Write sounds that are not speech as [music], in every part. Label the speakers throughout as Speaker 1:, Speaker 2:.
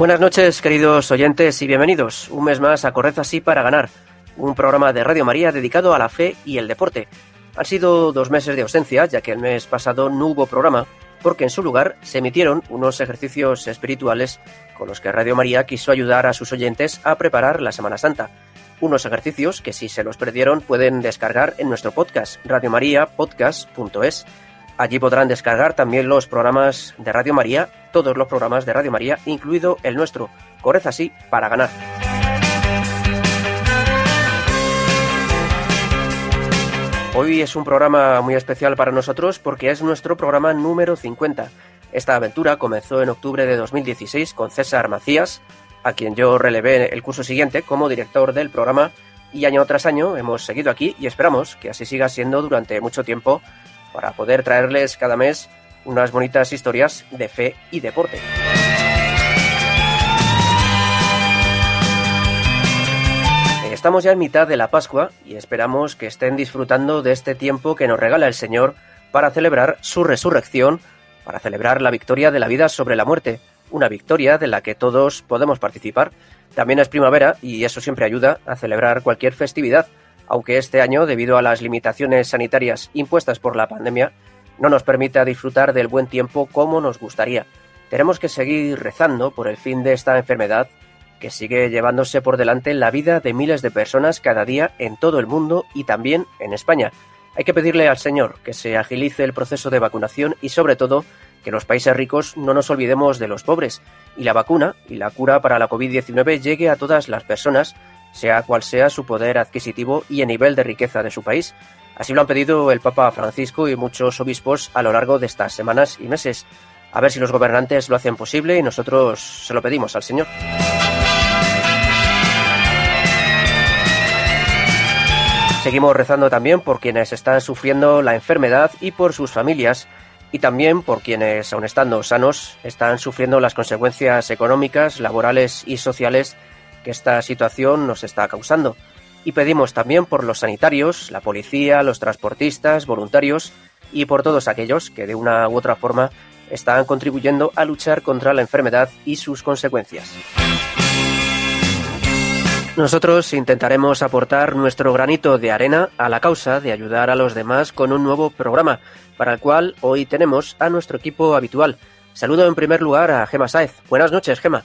Speaker 1: Buenas noches, queridos oyentes, y bienvenidos un mes más a Corred así para ganar, un programa de Radio María dedicado a la fe y el deporte. Han sido dos meses de ausencia, ya que el mes pasado no hubo programa, porque en su lugar se emitieron unos ejercicios espirituales con los que Radio María quiso ayudar a sus oyentes a preparar la Semana Santa. Unos ejercicios que si se los perdieron pueden descargar en nuestro podcast, radiomariapodcast.es. Allí podrán descargar también los programas de Radio María, todos los programas de Radio María, incluido el nuestro, Correza así para ganar. Hoy es un programa muy especial para nosotros porque es nuestro programa número 50. Esta aventura comenzó en octubre de 2016 con César Macías, a quien yo relevé el curso siguiente como director del programa y año tras año hemos seguido aquí y esperamos que así siga siendo durante mucho tiempo para poder traerles cada mes unas bonitas historias de fe y deporte. Estamos ya en mitad de la Pascua y esperamos que estén disfrutando de este tiempo que nos regala el Señor para celebrar su resurrección, para celebrar la victoria de la vida sobre la muerte, una victoria de la que todos podemos participar. También es primavera y eso siempre ayuda a celebrar cualquier festividad, aunque este año, debido a las limitaciones sanitarias impuestas por la pandemia, no nos permita disfrutar del buen tiempo como nos gustaría. Tenemos que seguir rezando por el fin de esta enfermedad que sigue llevándose por delante la vida de miles de personas cada día en todo el mundo y también en España. Hay que pedirle al Señor que se agilice el proceso de vacunación y sobre todo que los países ricos no nos olvidemos de los pobres y la vacuna y la cura para la COVID-19 llegue a todas las personas sea cual sea su poder adquisitivo y el nivel de riqueza de su país. Así lo han pedido el Papa Francisco y muchos obispos a lo largo de estas semanas y meses. A ver si los gobernantes lo hacen posible y nosotros se lo pedimos al Señor. Seguimos rezando también por quienes están sufriendo la enfermedad y por sus familias, y también por quienes, aun estando sanos, están sufriendo las consecuencias económicas, laborales y sociales que esta situación nos está causando. Y pedimos también por los sanitarios, la policía, los transportistas, voluntarios y por todos aquellos que de una u otra forma están contribuyendo a luchar contra la enfermedad y sus consecuencias. Nosotros intentaremos aportar nuestro granito de arena a la causa de ayudar a los demás con un nuevo programa, para el cual hoy tenemos a nuestro equipo habitual. Saludo en primer lugar a Gema Saez. Buenas noches, Gema.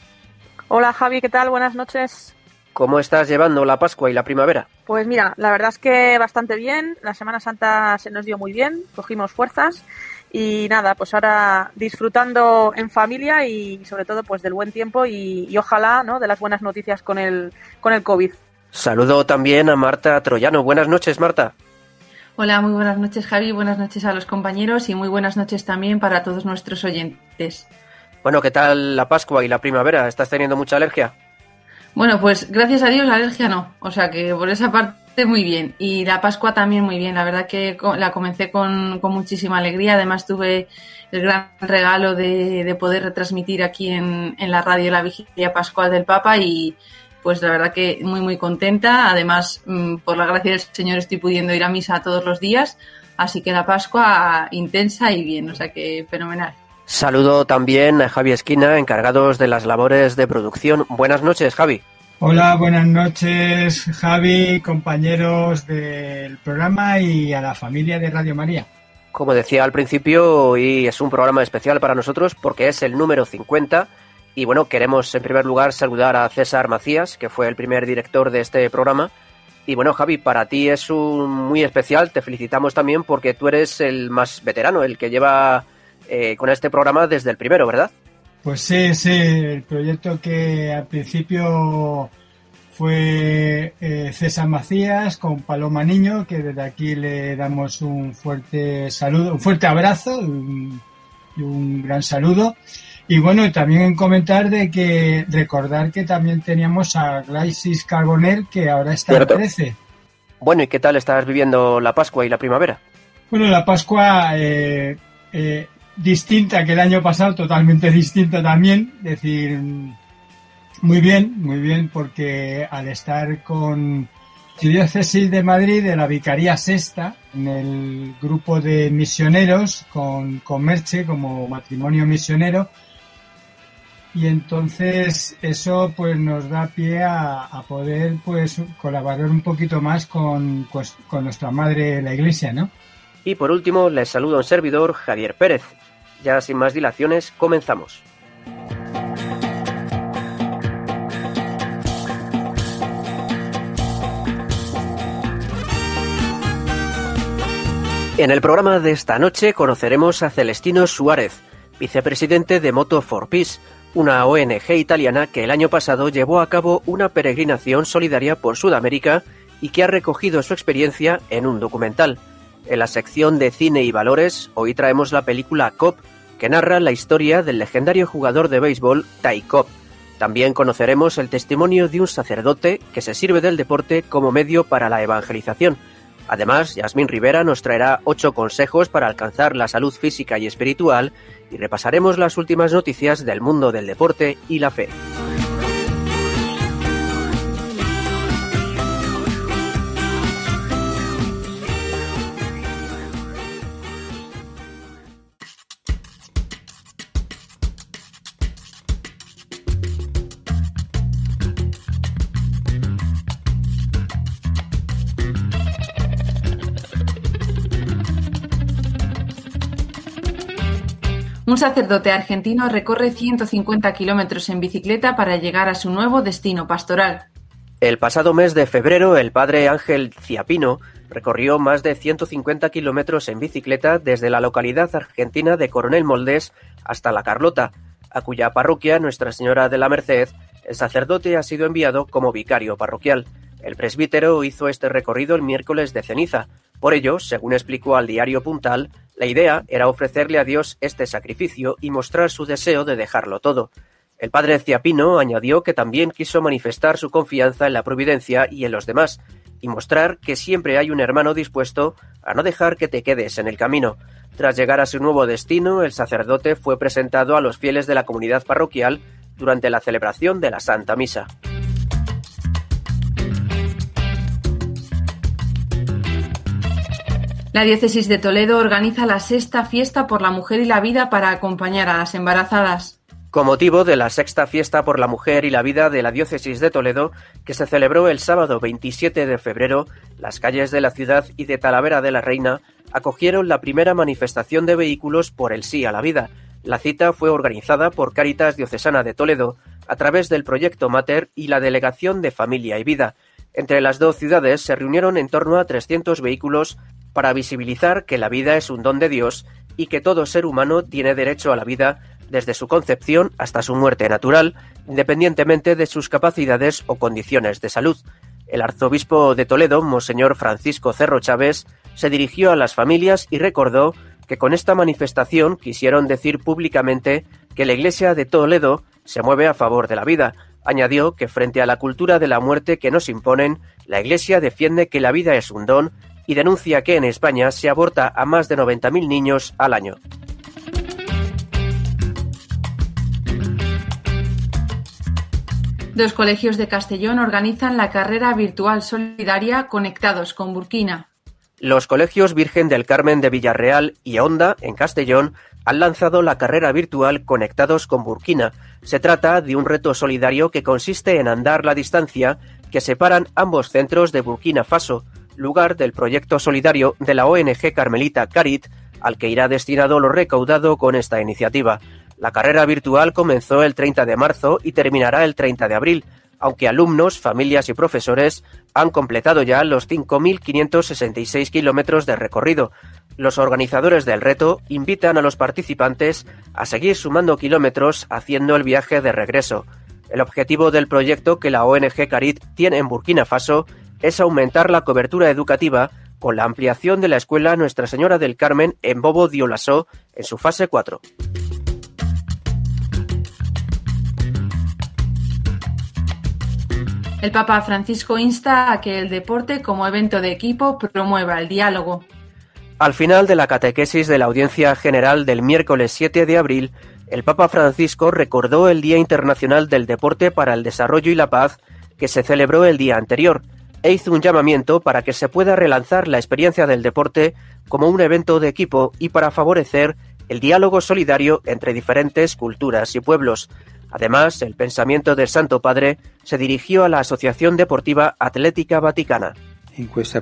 Speaker 2: Hola Javi, ¿qué tal? Buenas noches.
Speaker 1: ¿Cómo estás llevando la Pascua y la primavera?
Speaker 2: Pues mira, la verdad es que bastante bien. La Semana Santa se nos dio muy bien, cogimos fuerzas y nada, pues ahora disfrutando en familia y sobre todo pues del buen tiempo y, ojalá, ¿no? De las buenas noticias con el con el COVID.
Speaker 1: Saludo también a Marta Troyano. Buenas noches, Marta.
Speaker 3: Hola, muy buenas noches, Javi. Buenas noches a los compañeros y muy buenas noches también para todos nuestros oyentes.
Speaker 1: Bueno, ¿qué tal la Pascua y la primavera? ¿Estás teniendo mucha alergia?
Speaker 3: Bueno, pues gracias a Dios la alergia no. O sea que por esa parte muy bien. Y la Pascua también muy bien. La verdad que la comencé con, muchísima alegría. Además tuve el gran regalo de, poder retransmitir aquí en, la radio la vigilia pascual del Papa y pues la verdad que muy muy contenta. Además, mm, por la gracia del Señor estoy pudiendo ir a misa todos los días. Así que la Pascua intensa y bien. O sea que fenomenal.
Speaker 1: Saludo también a Javi Esquina, encargados de las labores de producción. Buenas noches, Javi.
Speaker 4: Hola, buenas noches, Javi, compañeros del programa y a la familia de Radio María.
Speaker 1: Como decía al principio, hoy es un programa especial para nosotros porque es el número 50 y bueno, queremos en primer lugar saludar a César Macías, que fue el primer director de este programa. Y bueno, Javi, para ti es un muy especial, te felicitamos también porque tú eres el más veterano, el que lleva eh, con este programa desde el primero, ¿verdad?
Speaker 4: Pues sí, sí, el proyecto que al principio fue eh, César Macías con Paloma Niño, que desde aquí le damos un fuerte saludo, un fuerte abrazo y un gran saludo. Y bueno, también comentar de que recordar que también teníamos a Glycis Carbonell que ahora está en 13.
Speaker 1: Bueno, ¿y qué tal estás viviendo la Pascua y la primavera?
Speaker 4: Bueno, la Pascua eh, eh, distinta que el año pasado, totalmente distinta también. Es decir, muy bien, muy bien, porque al estar con Diócesis de Madrid, de la Vicaría Sexta, en el grupo de misioneros, con, con Merche como matrimonio misionero, y entonces eso pues nos da pie a, poder pues colaborar un poquito más con, pues, con nuestra madre la iglesia, ¿no?
Speaker 1: Y por último, les saluda un servidor, Javier Pérez. Ya sin más dilaciones, comenzamos. En el programa de esta noche conoceremos a Celestino Suárez, vicepresidente de Moto for Peace, una ONG italiana que el año pasado llevó a cabo una peregrinación solidaria por Sudamérica y que ha recogido su experiencia en un documental. En la sección de cine y valores, hoy traemos la película Cop, que narra la historia del legendario jugador de béisbol Ty Cobb. También conoceremos el testimonio de un sacerdote que se sirve del deporte como medio para la evangelización. Además, Yasmín Rivera nos traerá ocho consejos para alcanzar la salud física y espiritual y repasaremos las últimas noticias del mundo del deporte y la fe.
Speaker 3: Un sacerdote argentino recorre 150 kilómetros en bicicleta para llegar a su nuevo destino pastoral.
Speaker 1: El pasado mes de febrero, el padre Ángel Ciapino recorrió más de 150 kilómetros en bicicleta desde la localidad argentina de Coronel Moldés hasta La Carlota, a cuya parroquia Nuestra Señora de la Merced, el sacerdote ha sido enviado como vicario parroquial. El presbítero hizo este recorrido el miércoles de ceniza. Por ello, según explicó al diario Puntal, la idea era ofrecerle a Dios este sacrificio y mostrar su deseo de dejarlo todo. El padre Ciapino añadió que también quiso manifestar su confianza en la providencia y en los demás, y mostrar que siempre hay un hermano dispuesto a no dejar que te quedes en el camino. Tras llegar a su nuevo destino, el sacerdote fue presentado a los fieles de la comunidad parroquial durante la celebración de la Santa Misa.
Speaker 3: La Diócesis de Toledo organiza la sexta fiesta por la mujer y la vida para acompañar a las embarazadas.
Speaker 1: Con motivo de la sexta fiesta por la mujer y la vida de la Diócesis de Toledo, que se celebró el sábado 27 de febrero, las calles de la ciudad y de Talavera de la Reina acogieron la primera manifestación de vehículos por el sí a la vida. La cita fue organizada por Cáritas Diocesana de Toledo a través del proyecto Mater y la Delegación de Familia y Vida. Entre las dos ciudades se reunieron en torno a 300 vehículos para visibilizar que la vida es un don de Dios y que todo ser humano tiene derecho a la vida desde su concepción hasta su muerte natural, independientemente de sus capacidades o condiciones de salud. El arzobispo de Toledo, Monseñor Francisco Cerro Chávez, se dirigió a las familias y recordó que con esta manifestación quisieron decir públicamente que la Iglesia de Toledo se mueve a favor de la vida. Añadió que frente a la cultura de la muerte que nos imponen, la Iglesia defiende que la vida es un don y denuncia que en España se aborta a más de 90.000 niños al año.
Speaker 3: Dos colegios de Castellón organizan la carrera virtual solidaria Conectados con Burkina.
Speaker 1: Los colegios Virgen del Carmen de Villarreal y Honda, en Castellón, han lanzado la carrera virtual Conectados con Burkina. Se trata de un reto solidario que consiste en andar la distancia que separan ambos centros de Burkina Faso, lugar del proyecto solidario de la ONG carmelita Carit, al que irá destinado lo recaudado con esta iniciativa. La carrera virtual comenzó el 30 de marzo y terminará el 30 de abril, aunque alumnos, familias y profesores han completado ya los 5.566 kilómetros de recorrido. Los organizadores del reto invitan a los participantes a seguir sumando kilómetros haciendo el viaje de regreso. El objetivo del proyecto que la ONG Carit tiene en Burkina Faso es aumentar la cobertura educativa con la ampliación de la escuela Nuestra Señora del Carmen en Bobo Diolasó en su fase 4.
Speaker 3: El Papa Francisco insta a que el deporte como evento de equipo promueva el diálogo,
Speaker 1: al final de la catequesis de la audiencia general del miércoles 7 de abril, el Papa Francisco recordó el Día Internacional del Deporte para el Desarrollo y la Paz que se celebró el día anterior e hizo un llamamiento para que se pueda relanzar la experiencia del deporte como un evento de equipo y para favorecer el diálogo solidario entre diferentes culturas y pueblos. Además, el pensamiento del Santo Padre se dirigió a la Asociación Deportiva Atlética Vaticana.
Speaker 5: En esta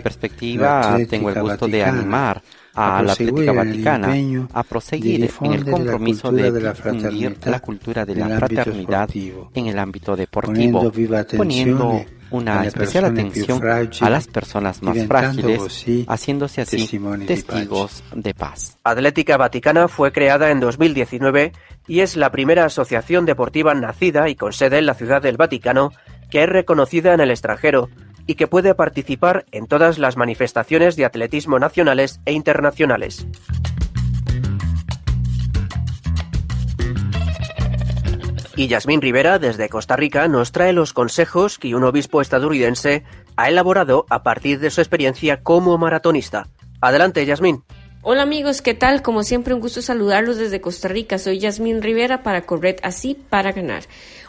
Speaker 5: perspectiva
Speaker 6: tengo el gusto de animar a la Atlética Vaticana a proseguir en el compromiso de difundir la cultura de la fraternidad en el ámbito deportivo, poniendo una especial atención a las personas más frágiles, haciéndose así testigos de paz.
Speaker 1: Atlética Vaticana fue creada en 2019 y es la primera asociación deportiva nacida y con sede en la Ciudad del Vaticano que es reconocida en el extranjero y que puede participar en todas las manifestaciones de atletismo nacionales e internacionales. Y Yasmín Rivera, desde Costa Rica, nos trae los consejos que un obispo estadounidense ha elaborado a partir de su experiencia como maratonista. Adelante, Yasmín.
Speaker 7: Hola amigos, ¿qué tal? Como siempre, un gusto saludarlos desde Costa Rica. Soy Yasmín Rivera para Corret Así para Ganar.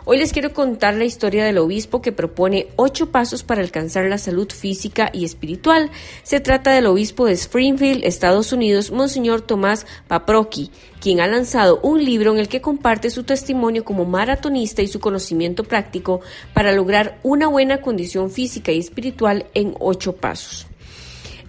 Speaker 7: Hoy les quiero contar la historia del obispo que propone ocho pasos para alcanzar la salud física y espiritual. Se trata del obispo de Springfield, Estados Unidos, Monseñor Tomás Paprocki, quien ha lanzado un libro en el que comparte su testimonio como maratonista y su conocimiento práctico para lograr una buena condición física y espiritual en ocho pasos.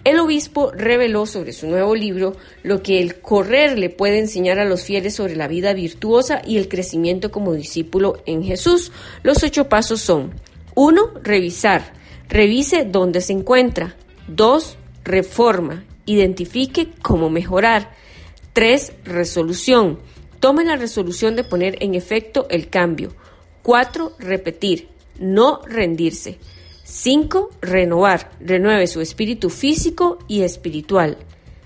Speaker 7: El obispo reveló sobre su nuevo libro lo que el correr le puede enseñar a los fieles sobre la vida virtuosa y el crecimiento como discípulo en Jesús. Los ocho pasos son 1. Revisar. Revise dónde se encuentra. 2. Reforma. Identifique cómo mejorar. 3. Resolución. Tome la resolución de poner en efecto el cambio. 4. Repetir. No rendirse. 5. Renovar. Renueve su espíritu físico y espiritual.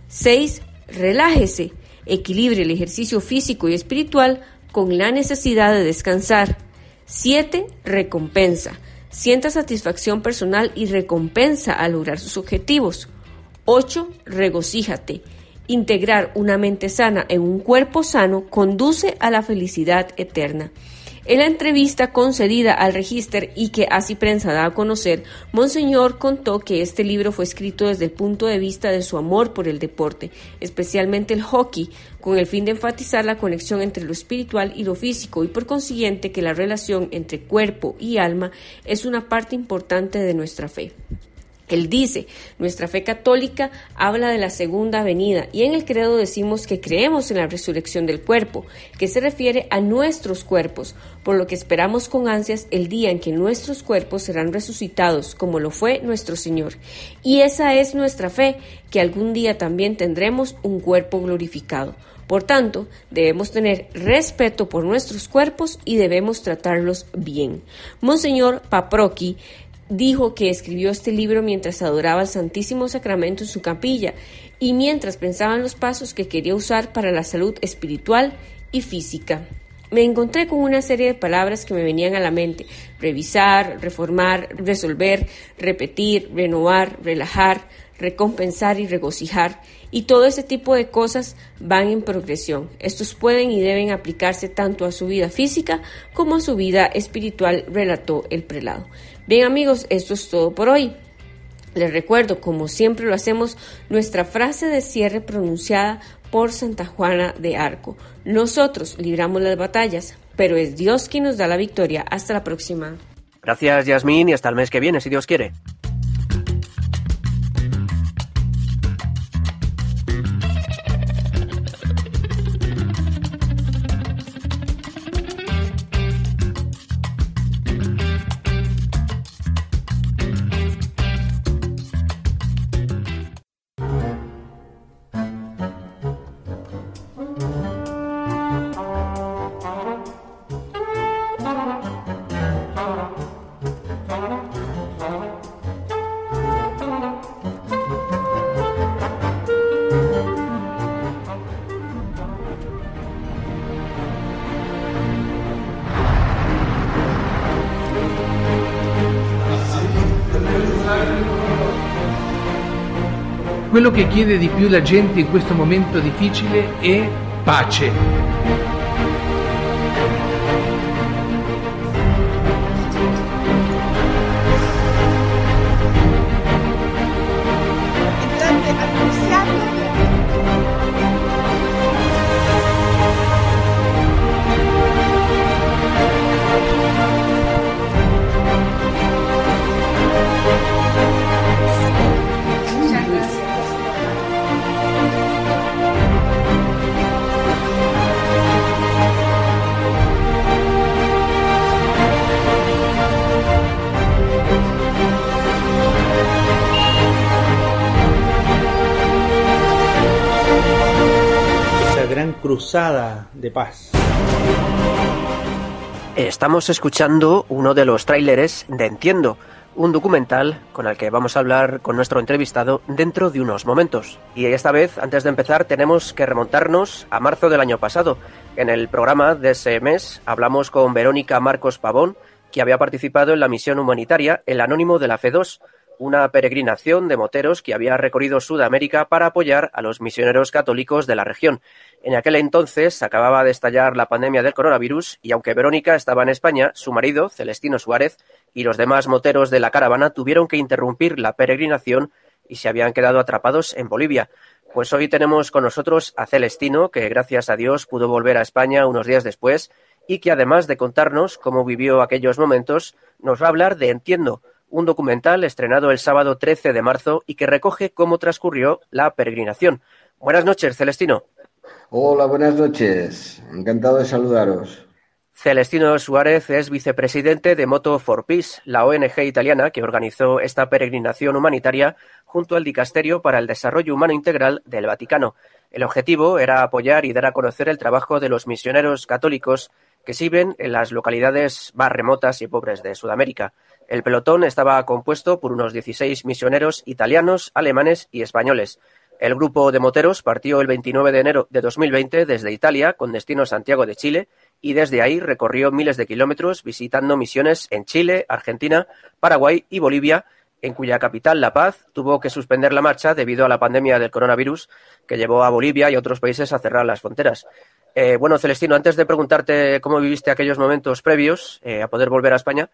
Speaker 7: 6. Relájese. Equilibre el ejercicio físico y espiritual con la necesidad de descansar. 7. Recompensa. Sienta satisfacción personal y recompensa al lograr sus objetivos. 8. Regocíjate. Integrar una mente sana en un cuerpo sano conduce a la felicidad eterna. En la entrevista concedida al Register y que así prensa da a conocer, Monseñor contó que este libro fue escrito desde el punto de vista de su amor por el deporte, especialmente el hockey, con el fin de enfatizar la conexión entre lo espiritual y lo físico y por consiguiente que la relación entre cuerpo y alma es una parte importante de nuestra fe. Él dice, nuestra fe católica habla de la segunda venida y en el credo decimos que creemos en la resurrección del cuerpo, que se refiere a nuestros cuerpos, por lo que esperamos con ansias el día en que nuestros cuerpos serán resucitados, como lo fue nuestro Señor. Y esa es nuestra fe, que algún día también tendremos un cuerpo glorificado. Por tanto, debemos tener respeto por nuestros cuerpos y debemos tratarlos bien. Monseñor Paproqui dijo que escribió este libro mientras adoraba el Santísimo Sacramento en su capilla y mientras pensaba en los pasos que quería usar para la salud espiritual y física. Me encontré con una serie de palabras que me venían a la mente. Revisar, reformar, resolver, repetir, renovar, relajar, recompensar y regocijar. Y todo ese tipo de cosas van en progresión. Estos pueden y deben aplicarse tanto a su vida física como a su vida espiritual, relató el prelado. Bien amigos, esto es todo por hoy. Les recuerdo, como siempre lo hacemos, nuestra frase de cierre pronunciada por Santa Juana de Arco. Nosotros libramos las batallas, pero es Dios quien nos da la victoria. Hasta la próxima.
Speaker 1: Gracias, Yasmín, y hasta el mes que viene, si Dios quiere.
Speaker 8: Quello che chiede di più la gente in questo momento difficile è pace.
Speaker 1: De paz. Estamos escuchando uno de los tráileres de Entiendo, un documental con el que vamos a hablar con nuestro entrevistado dentro de unos momentos. Y esta vez, antes de empezar, tenemos que remontarnos a marzo del año pasado. En el programa de ese mes hablamos con Verónica Marcos Pavón, que había participado en la misión humanitaria El Anónimo de la Fe2, una peregrinación de moteros que había recorrido Sudamérica para apoyar a los misioneros católicos de la región. En aquel entonces acababa de estallar la pandemia del coronavirus y aunque Verónica estaba en España, su marido, Celestino Suárez, y los demás moteros de la caravana tuvieron que interrumpir la peregrinación y se habían quedado atrapados en Bolivia. Pues hoy tenemos con nosotros a Celestino, que gracias a Dios pudo volver a España unos días después y que además de contarnos cómo vivió aquellos momentos, nos va a hablar de Entiendo, un documental estrenado el sábado 13 de marzo y que recoge cómo transcurrió la peregrinación. Buenas noches, Celestino.
Speaker 9: Hola, buenas noches. Encantado de saludaros.
Speaker 1: Celestino Suárez es vicepresidente de Moto for Peace, la ONG italiana que organizó esta peregrinación humanitaria junto al Dicasterio para el Desarrollo Humano Integral del Vaticano. El objetivo era apoyar y dar a conocer el trabajo de los misioneros católicos que sirven en las localidades más remotas y pobres de Sudamérica. El pelotón estaba compuesto por unos 16 misioneros italianos, alemanes y españoles. El grupo de moteros partió el 29 de enero de 2020 desde Italia con destino Santiago de Chile y desde ahí recorrió miles de kilómetros visitando misiones en Chile, Argentina, Paraguay y Bolivia, en cuya capital, La Paz, tuvo que suspender la marcha debido a la pandemia del coronavirus que llevó a Bolivia y otros países a cerrar las fronteras. Eh, bueno, Celestino, antes de preguntarte cómo viviste aquellos momentos previos eh, a poder volver a España,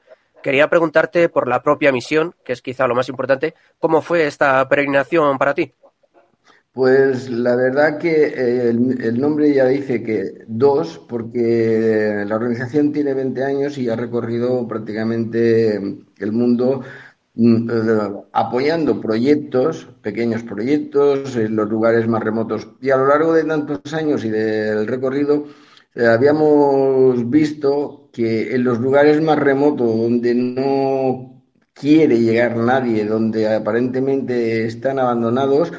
Speaker 1: Quería preguntarte por la propia misión, que es quizá lo más importante. ¿Cómo fue esta peregrinación para ti?
Speaker 9: Pues la verdad que eh, el, nombre ya dice que dos, porque la organización tiene 20 años y ha recorrido prácticamente el mundo mm, eh, apoyando proyectos, pequeños proyectos, en los lugares más remotos. Y a lo largo de tantos años y del recorrido, eh, habíamos visto que en los lugares más remotos, donde no quiere llegar nadie, donde aparentemente están abandonados,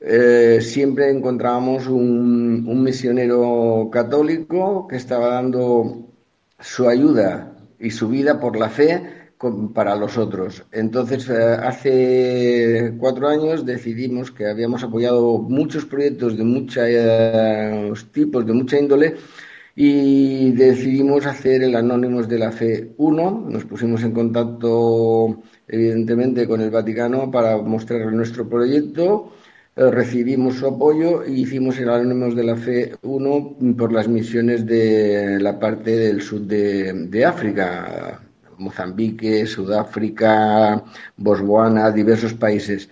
Speaker 9: eh, siempre encontrábamos un, misionero católico que estaba dando su ayuda y su vida por la fe para los otros. Entonces, eh, hace cuatro años decidimos que habíamos apoyado muchos proyectos de muchos tipos, de mucha índole, y decidimos hacer el Anónimos de la Fe 1. Nos pusimos en contacto, evidentemente, con el Vaticano para mostrar nuestro proyecto. Eh, recibimos su apoyo y hicimos el Anónimos de la Fe 1 por las misiones de la parte del sur de, de África, Mozambique, Sudáfrica, Botswana, diversos países.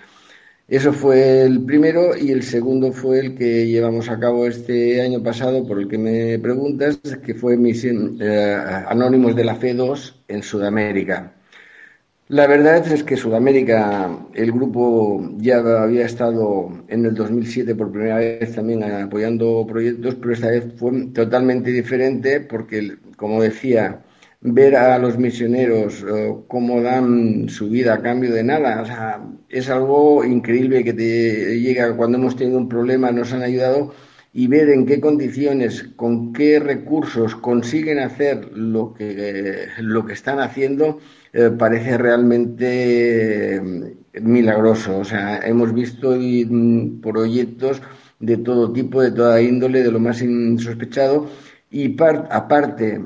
Speaker 9: Eso fue el primero y el segundo fue el que llevamos a cabo este año pasado, por el que me preguntas, que fue Misión eh, Anónimos de la Fe 2 en Sudamérica. La verdad es que Sudamérica, el grupo ya había estado en el 2007 por primera vez también apoyando proyectos, pero esta vez fue totalmente diferente porque, como decía, ver a los misioneros eh, cómo dan su vida a cambio de nada. O sea, es algo increíble que te llega cuando hemos tenido un problema, nos han ayudado y ver en qué condiciones, con qué recursos consiguen hacer lo que, lo que están haciendo, eh, parece realmente eh, milagroso. O sea, hemos visto mm, proyectos de todo tipo, de toda índole, de lo más insospechado. Y aparte,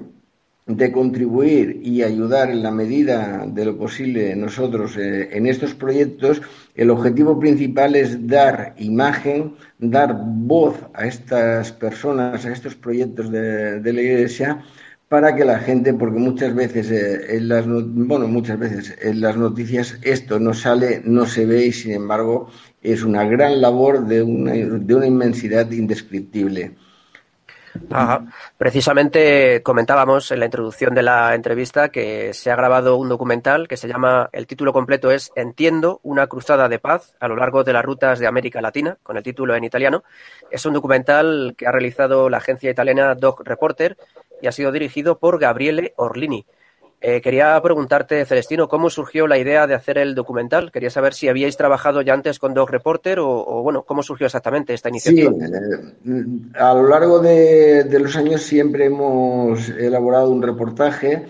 Speaker 9: de contribuir y ayudar en la medida de lo posible nosotros eh, en estos proyectos, el objetivo principal es dar imagen, dar voz a estas personas, a estos proyectos de, la Iglesia, para que la gente, porque muchas veces eh, en las bueno, muchas veces en las noticias esto no sale, no se ve y sin embargo es una gran labor de una, de una inmensidad indescriptible.
Speaker 1: Precisamente comentábamos en la introducción de la entrevista que se ha grabado un documental que se llama, el título completo es Entiendo, una cruzada de paz a lo largo de las rutas de América Latina, con el título en italiano. Es un documental que ha realizado la agencia italiana Doc Reporter y ha sido dirigido por Gabriele Orlini. Eh, quería preguntarte, Celestino, ¿cómo surgió la idea de hacer el documental? Quería saber si habíais trabajado ya antes con Dog Reporter o, bueno, ¿cómo surgió exactamente esta iniciativa? Sí,
Speaker 9: eh, a lo largo de, los años siempre hemos elaborado un reportaje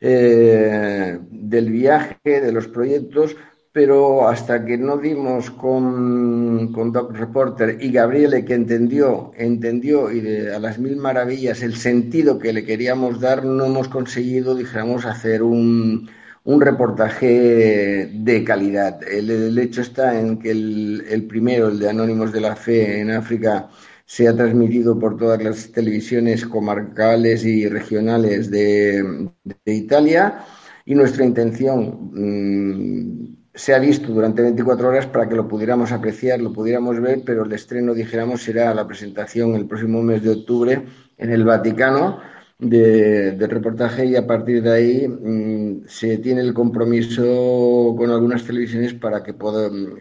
Speaker 9: eh, del viaje, de los proyectos, pero hasta que no dimos con, con Doc Reporter y Gabriele que entendió, entendió y a las mil maravillas el sentido que le queríamos dar, no hemos conseguido, dijéramos, hacer un, un reportaje de calidad. El, hecho está en que el, primero, el de Anónimos de la Fe en África, se ha transmitido por todas las televisiones comarcales y regionales de, de Italia y nuestra intención mm, se ha visto durante 24 horas para que lo pudiéramos apreciar, lo pudiéramos ver, pero el estreno, dijéramos, será la presentación el próximo mes de octubre en el Vaticano del reportaje y a partir de ahí mm, se tiene el compromiso con algunas televisiones para que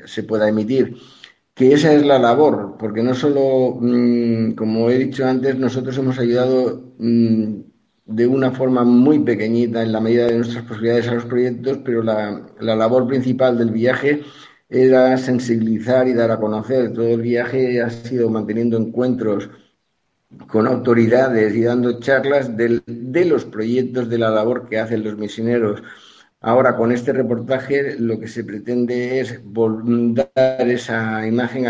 Speaker 9: se pueda emitir. Que esa es la labor, porque no solo, mm, como he dicho antes, nosotros hemos ayudado mm, de una forma muy pequeñita en la medida de nuestras posibilidades a los proyectos, pero la, labor principal del viaje era sensibilizar y dar a conocer. Todo el viaje ha sido manteniendo encuentros con autoridades y dando charlas de los proyectos de la labor que hacen los misioneros. Ahora, con este reportaje, lo que se pretende es dar esa imagen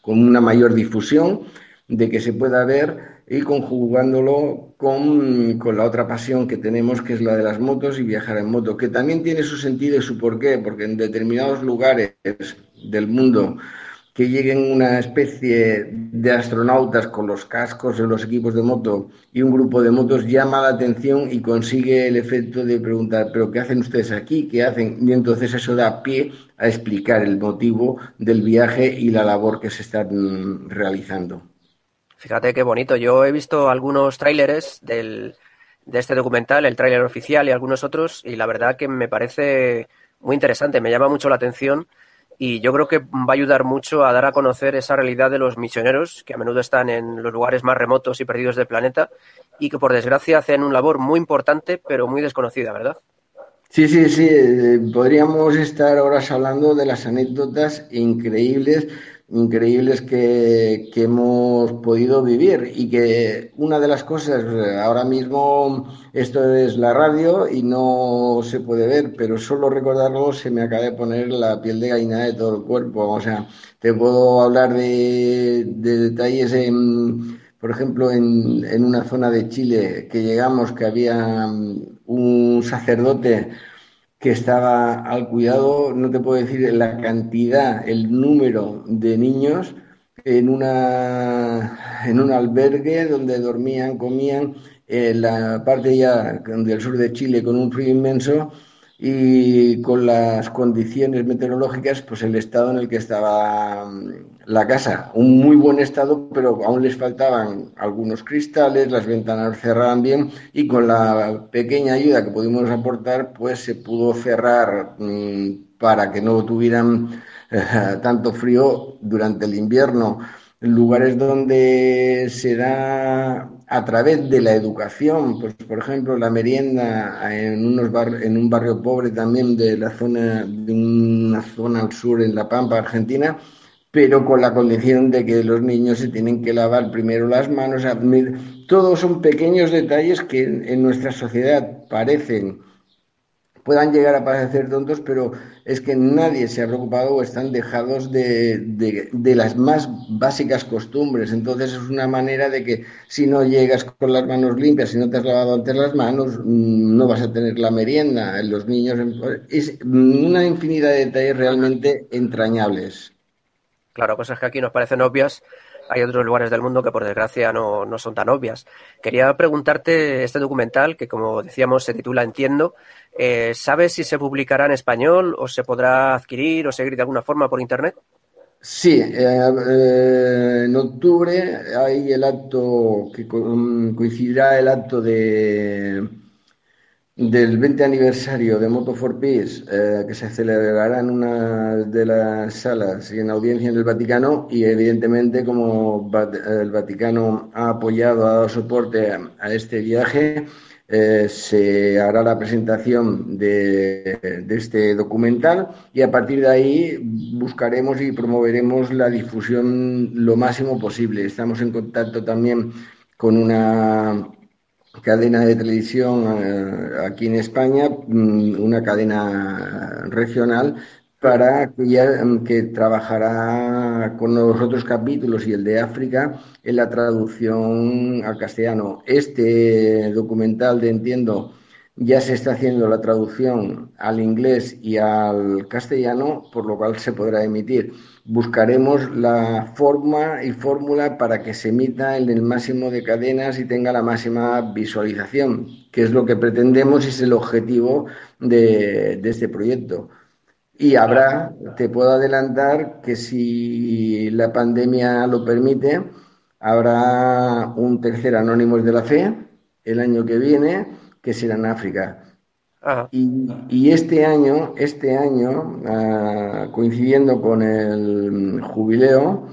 Speaker 9: con una mayor difusión, de que se pueda ver y conjugándolo con, con, la otra pasión que tenemos, que es la de las motos y viajar en moto, que también tiene su sentido y su porqué, porque en determinados lugares del mundo que lleguen una especie de astronautas con los cascos en los equipos de moto y un grupo de motos llama la atención y consigue el efecto de preguntar, pero ¿qué hacen ustedes aquí? ¿Qué hacen? Y entonces eso da pie a explicar el motivo del viaje y la labor que se están realizando.
Speaker 1: Fíjate qué bonito. Yo he visto algunos tráileres de este documental, el tráiler oficial y algunos otros, y la verdad que me parece muy interesante, me llama mucho la atención y yo creo que va a ayudar mucho a dar a conocer esa realidad de los misioneros que a menudo están en los lugares más remotos y perdidos del planeta y que por desgracia hacen un labor muy importante pero muy desconocida, ¿verdad?
Speaker 9: Sí, sí, sí. Eh, podríamos estar horas hablando de las anécdotas increíbles increíbles que, hemos podido vivir y que una de las cosas, ahora mismo esto es la radio y no se puede ver, pero solo recordarlo se me acaba de poner la piel de gallina de todo el cuerpo. O sea, te puedo hablar de, detalles en, por ejemplo, en, en una zona de Chile que llegamos, que había un sacerdote que estaba al cuidado, no te puedo decir la cantidad, el número de niños en, una, en un albergue donde dormían, comían, en la parte ya del sur de Chile con un frío inmenso y con las condiciones meteorológicas, pues el estado en el que estaba mm, la casa. Un muy buen estado, pero aún les faltaban algunos cristales, las ventanas cerraban bien y con la pequeña ayuda que pudimos aportar, pues se pudo cerrar mm, para que no tuvieran eh, [laughs] tanto frío durante el invierno. Lugares donde se da a través de la educación, pues por ejemplo la merienda en unos en un barrio pobre también de la zona de una zona al sur en La Pampa, Argentina, pero con la condición de que los niños se tienen que lavar primero las manos. Todos son pequeños detalles que en nuestra sociedad parecen puedan llegar a parecer tontos, pero es que nadie se ha preocupado o están dejados de, de, las más básicas costumbres. Entonces es una manera de que si no llegas con las manos limpias, si no te has lavado antes las manos, mm, no vas a tener la merienda. Los niños, es una infinidad de detalles realmente entrañables.
Speaker 1: Claro, cosas que aquí nos parecen obvias, hay otros lugares del mundo que por desgracia no, no, son tan obvias. Quería preguntarte este documental, que como decíamos se titula Entiendo, eh, ¿sabes si se publicará en español o se podrá adquirir o seguir de alguna forma por Internet?
Speaker 9: Sí, eh, en octubre hay el acto que coincidirá el acto de del 20 aniversario de Moto for Peace, eh, que se celebrará en una de las salas y en audiencia en el Vaticano, y evidentemente como el Vaticano ha apoyado, ha dado soporte a, este viaje, eh, se hará la presentación de, de, este documental y a partir de ahí buscaremos y promoveremos la difusión lo máximo posible. Estamos en contacto también con una cadena de televisión eh, aquí en España, mm, una cadena regional para que, mm, que trabajará con los otros capítulos y el de África en la traducción al castellano. Este documental de Entiendo ya se está haciendo la traducción al inglés y al castellano, por lo cual se podrá emitir buscaremos la forma y fórmula para que se emita en el máximo de cadenas y tenga la máxima visualización, que es lo que pretendemos y es el objetivo de, este proyecto. Y habrá, te puedo adelantar que si la pandemia lo permite, habrá un tercer Anónimos de la Fe el año que viene, que será en África. Y, este año, este año ah, coincidiendo con el jubileo,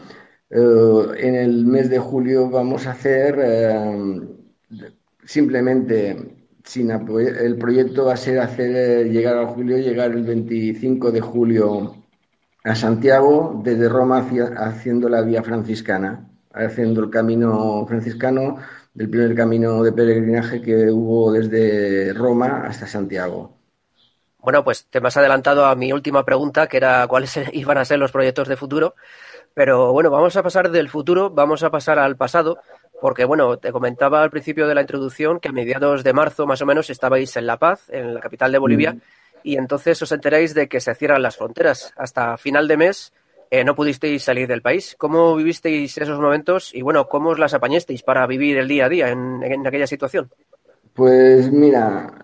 Speaker 9: eh, en el mes de julio vamos a hacer eh, simplemente sin el proyecto va a ser hacer eh, llegar al julio, llegar el 25 de julio a Santiago desde Roma haciendo la vía franciscana, haciendo el camino franciscano del primer camino de peregrinaje que hubo desde Roma hasta Santiago.
Speaker 1: Bueno, pues te has adelantado a mi última pregunta, que era cuáles [laughs] iban a ser los proyectos de futuro. Pero bueno, vamos a pasar del futuro, vamos a pasar al pasado, porque bueno, te comentaba al principio de la introducción que a mediados de marzo más o menos estabais en La Paz, en la capital de Bolivia, mm. y entonces os enteráis de que se cierran las fronteras. Hasta final de mes eh, no pudisteis salir del país. ¿Cómo vivisteis esos momentos y bueno, cómo os las apañasteis para vivir el día a día en, aquella situación?
Speaker 9: Pues mira,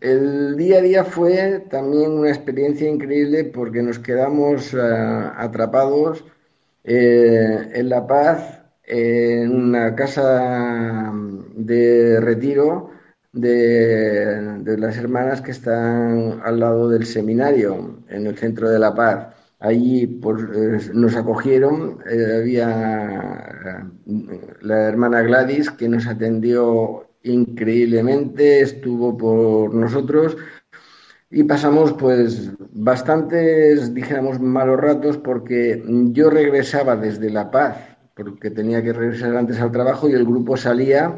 Speaker 9: el, día a día fue también una experiencia increíble porque nos quedamos eh, atrapados eh, en La Paz, en una casa de retiro de, de, las hermanas que están al lado del seminario, en el centro de La Paz. Allí pues, nos acogieron, eh, había eh, la hermana Gladys que nos atendió increíblemente, estuvo por nosotros y pasamos pues bastantes, dijéramos, malos ratos porque yo regresaba desde La Paz, porque tenía que regresar antes al trabajo y el grupo salía,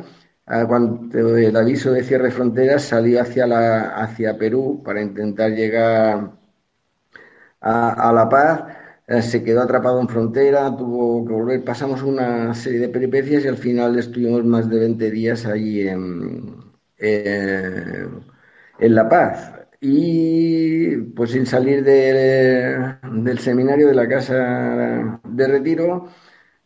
Speaker 9: cuando el aviso de cierre de fronteras, salió hacia, la, hacia Perú para intentar llegar a, La Paz, eh, se quedó atrapado en frontera, tuvo que volver, pasamos una serie de peripecias y al final estuvimos más de 20 días ahí en, en La Paz. Y pues sin salir del seminario de la casa de retiro,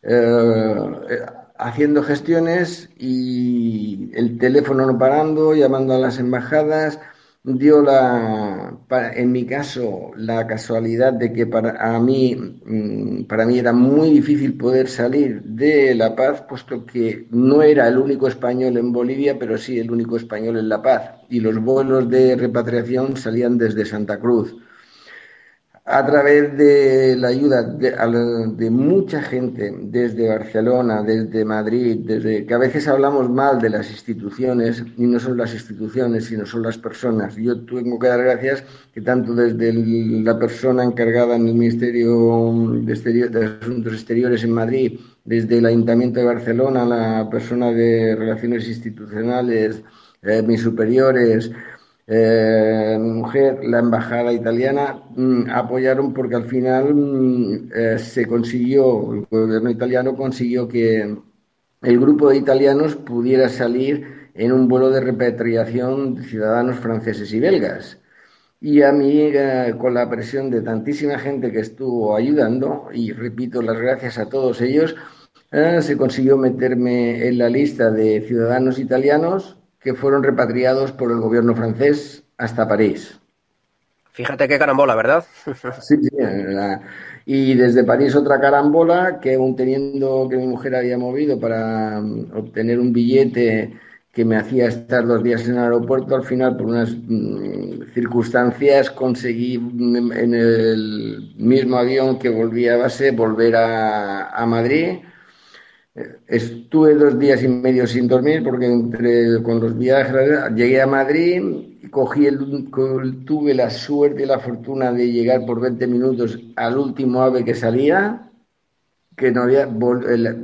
Speaker 9: eh, haciendo gestiones y el teléfono no parando, llamando a las embajadas, dio la, en mi caso, la casualidad de que para a mí, mm, para mí era muy difícil poder salir de La Paz, puesto que no era el único español en Bolivia, pero sí el único español en La Paz. Y los vuelos de repatriación salían desde Santa Cruz a través de la ayuda de, mucha gente desde Barcelona, desde Madrid, desde que a veces hablamos mal de las instituciones y no son las instituciones, sino son las personas. Yo tengo que dar gracias que tanto desde la persona encargada en el Ministerio de, Asuntos Exteriores en Madrid, desde el Ayuntamiento de Barcelona, la persona de Relaciones Institucionales, eh, mis superiores, eh, mujer, la embajada italiana, mm, apoyaron porque al final mm, eh, se consiguió, el gobierno italiano consiguió que el grupo de italianos pudiera salir en un vuelo de repatriación de ciudadanos franceses y belgas. Y a mí, eh, con la presión de tantísima gente que estuvo ayudando, y repito las gracias a todos ellos, se consiguió meterme en la lista de ciudadanos italianos que fueron repatriados por el gobierno francés hasta París.
Speaker 1: Fíjate qué carambola, ¿verdad? [laughs]
Speaker 9: sí, sí. Y desde París otra carambola que aún teniendo que mi mujer había movido para mm, obtener un billete que me hacía estar dos días en el aeropuerto, al final por unas mm, circunstancias conseguí mm, en el mismo avión que volvía a base volver a, a Madrid Estuve dos días y medio sin dormir porque entre, con los viajes llegué a Madrid, cogí el, tuve la suerte y la fortuna de llegar por 20 minutos al último ave que salía, que no había,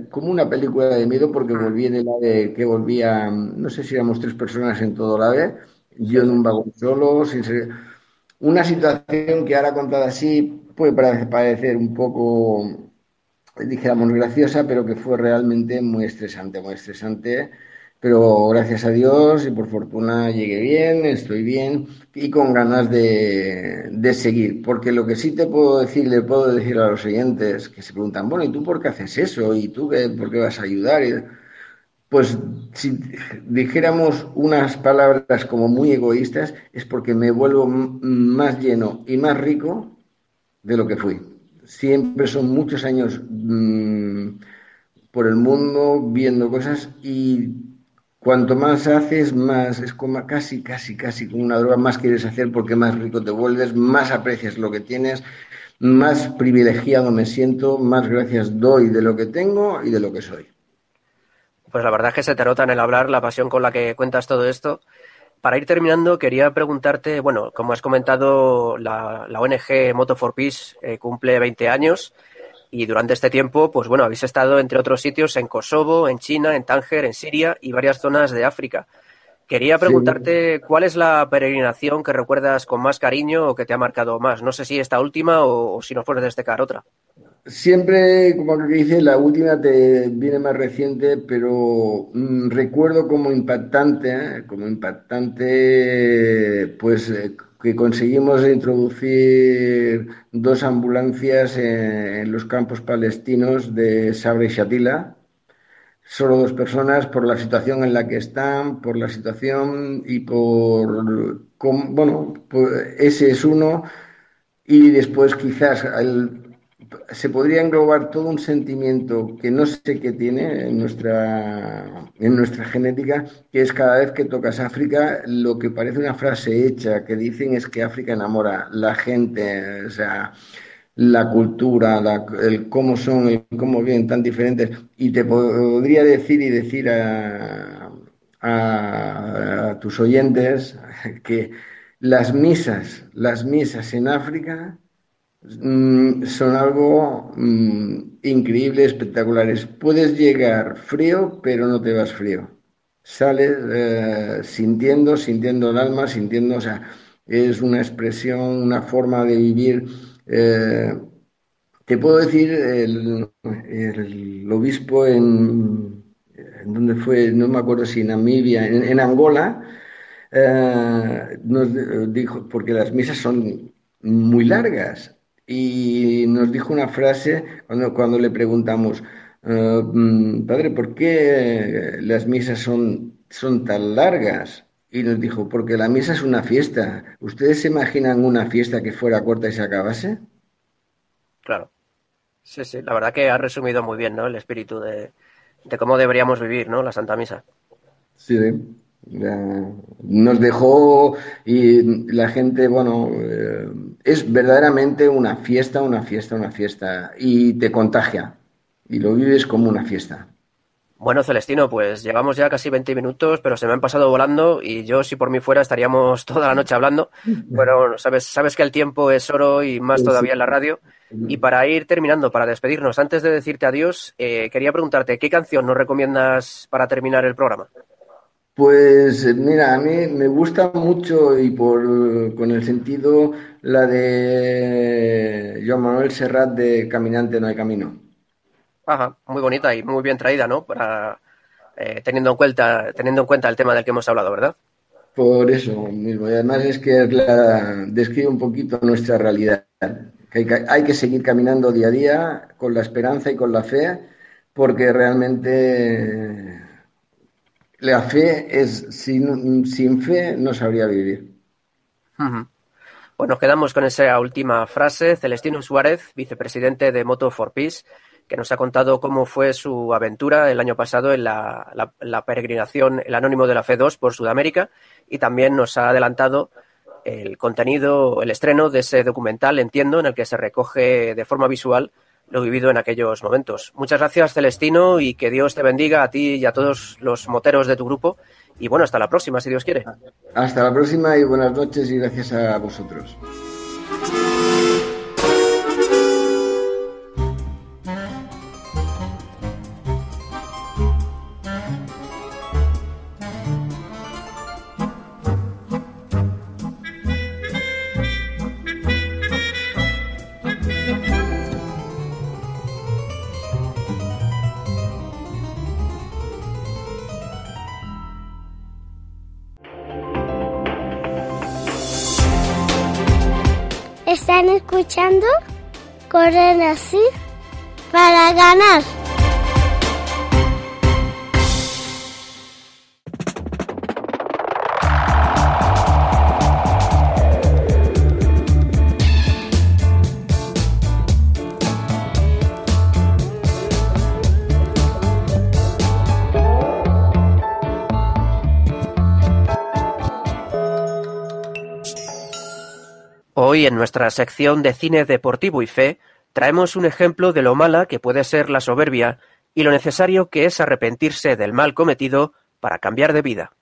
Speaker 9: como una película de miedo porque volví en el ave que volvía, no sé si éramos tres personas en todo el ave, yo en un vagón solo, sin ser, una situación que ahora contada así puede parecer un poco dijéramos graciosa, pero que fue realmente muy estresante, muy estresante. Pero gracias a Dios y por fortuna llegué bien, estoy bien y con ganas de, de seguir. Porque lo que sí te puedo decir, le puedo decir a los oyentes que se preguntan, bueno, ¿y tú por qué haces eso? ¿Y tú qué, por qué vas a ayudar? Pues si dijéramos unas palabras como muy egoístas, es porque me vuelvo más lleno y más rico de lo que fui siempre son muchos años mm, por el mundo viendo cosas y cuanto más haces, más es como casi, casi, casi como una droga, más quieres hacer porque más rico te vuelves, más aprecias lo que tienes, más privilegiado me siento, más gracias doy de lo que tengo y de lo que soy.
Speaker 1: Pues la verdad es que se te nota en el hablar la pasión con la que cuentas todo esto para ir terminando, quería preguntarte, bueno, como has comentado, la, ONG Moto for Peace eh, cumple 20 años y durante este tiempo, pues bueno, habéis estado entre otros sitios en Kosovo, en China, en Tánger, en Siria y varias zonas de África. Quería preguntarte cuál es la peregrinación que recuerdas con más cariño o que te ha marcado más. No sé si esta última o, si nos puedes destacar otra.
Speaker 9: Siempre, como que dice, la última te viene más reciente, pero mm, recuerdo como impactante, ¿eh? como impactante, pues eh, que conseguimos introducir dos ambulancias en, los campos palestinos de Sabra y Shatila. Solo dos personas por la situación en la que están, por la situación y por, bueno, pues ese es uno. Y después quizás el, se podría englobar todo un sentimiento que no sé qué tiene en nuestra, en nuestra genética, que es cada vez que tocas África, lo que parece una frase hecha, que dicen es que África enamora la gente, o sea, la cultura, el cómo son, el cómo viven tan diferentes. Y te podría decir y decir a, a tus oyentes que las misas, las misas en África son algo mm, increíble, espectaculares. Puedes llegar frío, pero no te vas frío. Sales eh, sintiendo, sintiendo el alma, sintiendo, o sea, es una expresión, una forma de vivir. Eh, te puedo decir, el, obispo en, en, donde fue, no me acuerdo si en Namibia, en, Angola, eh, nos dijo, porque las misas son muy largas, y nos dijo una frase cuando, cuando le preguntamos, eh, mm, Padre, ¿por qué las misas son, son tan largas? Y nos dijo, porque la misa es una fiesta. ¿Ustedes se imaginan una fiesta que fuera corta y se acabase?
Speaker 1: Claro. Sí, sí, la verdad que ha resumido muy bien, ¿no? El espíritu de, de cómo deberíamos vivir, ¿no? La Santa Misa.
Speaker 9: Sí, nos dejó y la gente, bueno, eh, es verdaderamente una fiesta, una fiesta, una fiesta y te contagia y lo vives como una fiesta.
Speaker 1: Bueno, Celestino, pues llevamos ya casi 20 minutos, pero se me han pasado volando y yo si por mí fuera estaríamos [laughs] toda la noche hablando. Pero sabes, sabes que el tiempo es oro y más todavía en la radio. Y para ir terminando, para despedirnos, antes de decirte adiós, eh, quería preguntarte, ¿qué canción nos recomiendas para terminar el programa?
Speaker 9: Pues mira, a mí me gusta mucho y por con el sentido la de Joan Manuel Serrat de Caminante no hay camino.
Speaker 1: Ajá, muy bonita y muy bien traída, ¿no? Para eh, teniendo en cuenta teniendo en cuenta el tema del que hemos hablado, ¿verdad?
Speaker 9: Por eso mismo. Y además es que la, describe un poquito nuestra realidad. hay, que hay que seguir caminando día a día con la esperanza y con la fe, porque realmente la fe es, sin, sin fe no sabría vivir.
Speaker 1: Pues nos quedamos con esa última frase. Celestino Suárez, vicepresidente de Moto for Peace, que nos ha contado cómo fue su aventura el año pasado en la, la, peregrinación El Anónimo de la Fe 2 por Sudamérica y también nos ha adelantado el contenido, el estreno de ese documental, entiendo, en el que se recoge de forma visual lo vivido en aquellos momentos. Muchas gracias, Celestino, y que Dios te bendiga a ti y a todos los moteros de tu grupo. Y bueno, hasta la próxima, si Dios quiere.
Speaker 9: Hasta la próxima y buenas noches y gracias a vosotros.
Speaker 10: Escuchando Corren así para ganar.
Speaker 1: Hoy en nuestra sección de cine deportivo y fe traemos un ejemplo de lo mala que puede ser la soberbia y lo necesario que es arrepentirse del mal cometido para cambiar de vida.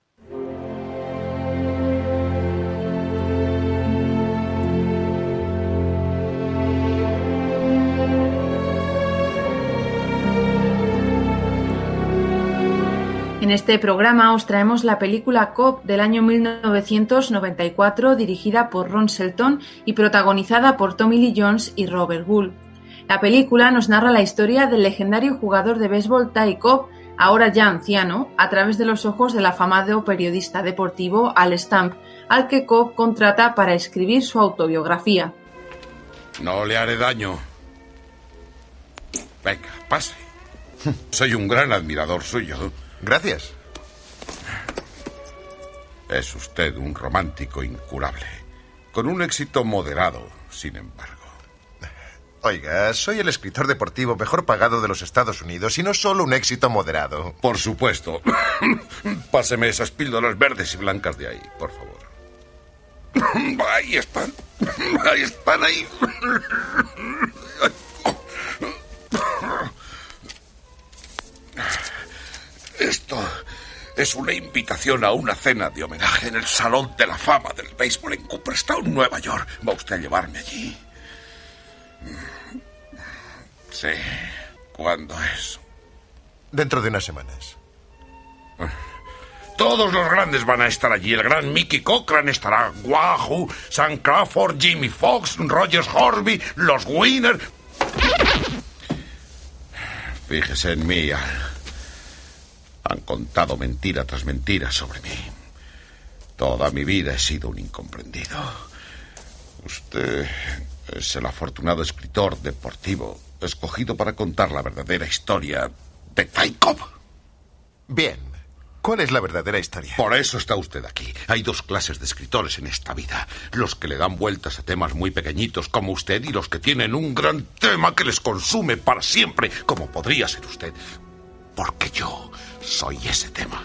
Speaker 3: En este programa os traemos la película Cop del año 1994 dirigida por Ron Shelton y protagonizada por Tommy Lee Jones y Robert Gould. La película nos narra la historia del legendario jugador de béisbol Ty Cobb, ahora ya anciano, a través de los ojos del afamado periodista deportivo Al Stamp, al que Cobb contrata para escribir su autobiografía.
Speaker 11: No le haré daño. Venga, pase. [laughs] Soy un gran admirador suyo.
Speaker 12: Gracias.
Speaker 11: Es usted un romántico incurable, con un éxito moderado, sin embargo.
Speaker 12: Oiga, soy el escritor deportivo mejor pagado de los Estados Unidos y no solo un éxito moderado.
Speaker 11: Por supuesto. [coughs] Páseme esas píldoras verdes y blancas de ahí, por favor. [coughs] [coughs] Ahí están. Ahí están ahí. Esto es una invitación a una cena de homenaje en el Salón de la Fama del Béisbol en Cooperstown, Nueva York. ¿Va usted a llevarme allí? Sí. ¿Cuándo es?
Speaker 12: Dentro de unas semanas.
Speaker 11: Todos los grandes van a estar allí. El gran Mickey Cochran estará. Wahoo, Sam Crawford, Jimmy Fox, Rogers Horby, los Winners. Fíjese en mí, Al. Han contado mentira tras mentira sobre mí. Toda mi vida he sido un incomprendido. Usted es el afortunado escritor deportivo escogido para contar la verdadera historia de Taikov.
Speaker 12: Bien. ¿Cuál es la verdadera historia?
Speaker 11: Por eso está usted aquí. Hay dos clases de escritores en esta vida. Los que le dan vueltas a temas muy pequeñitos como usted y los que tienen un gran tema que les consume para siempre, como podría ser usted. Porque yo soy ese tema.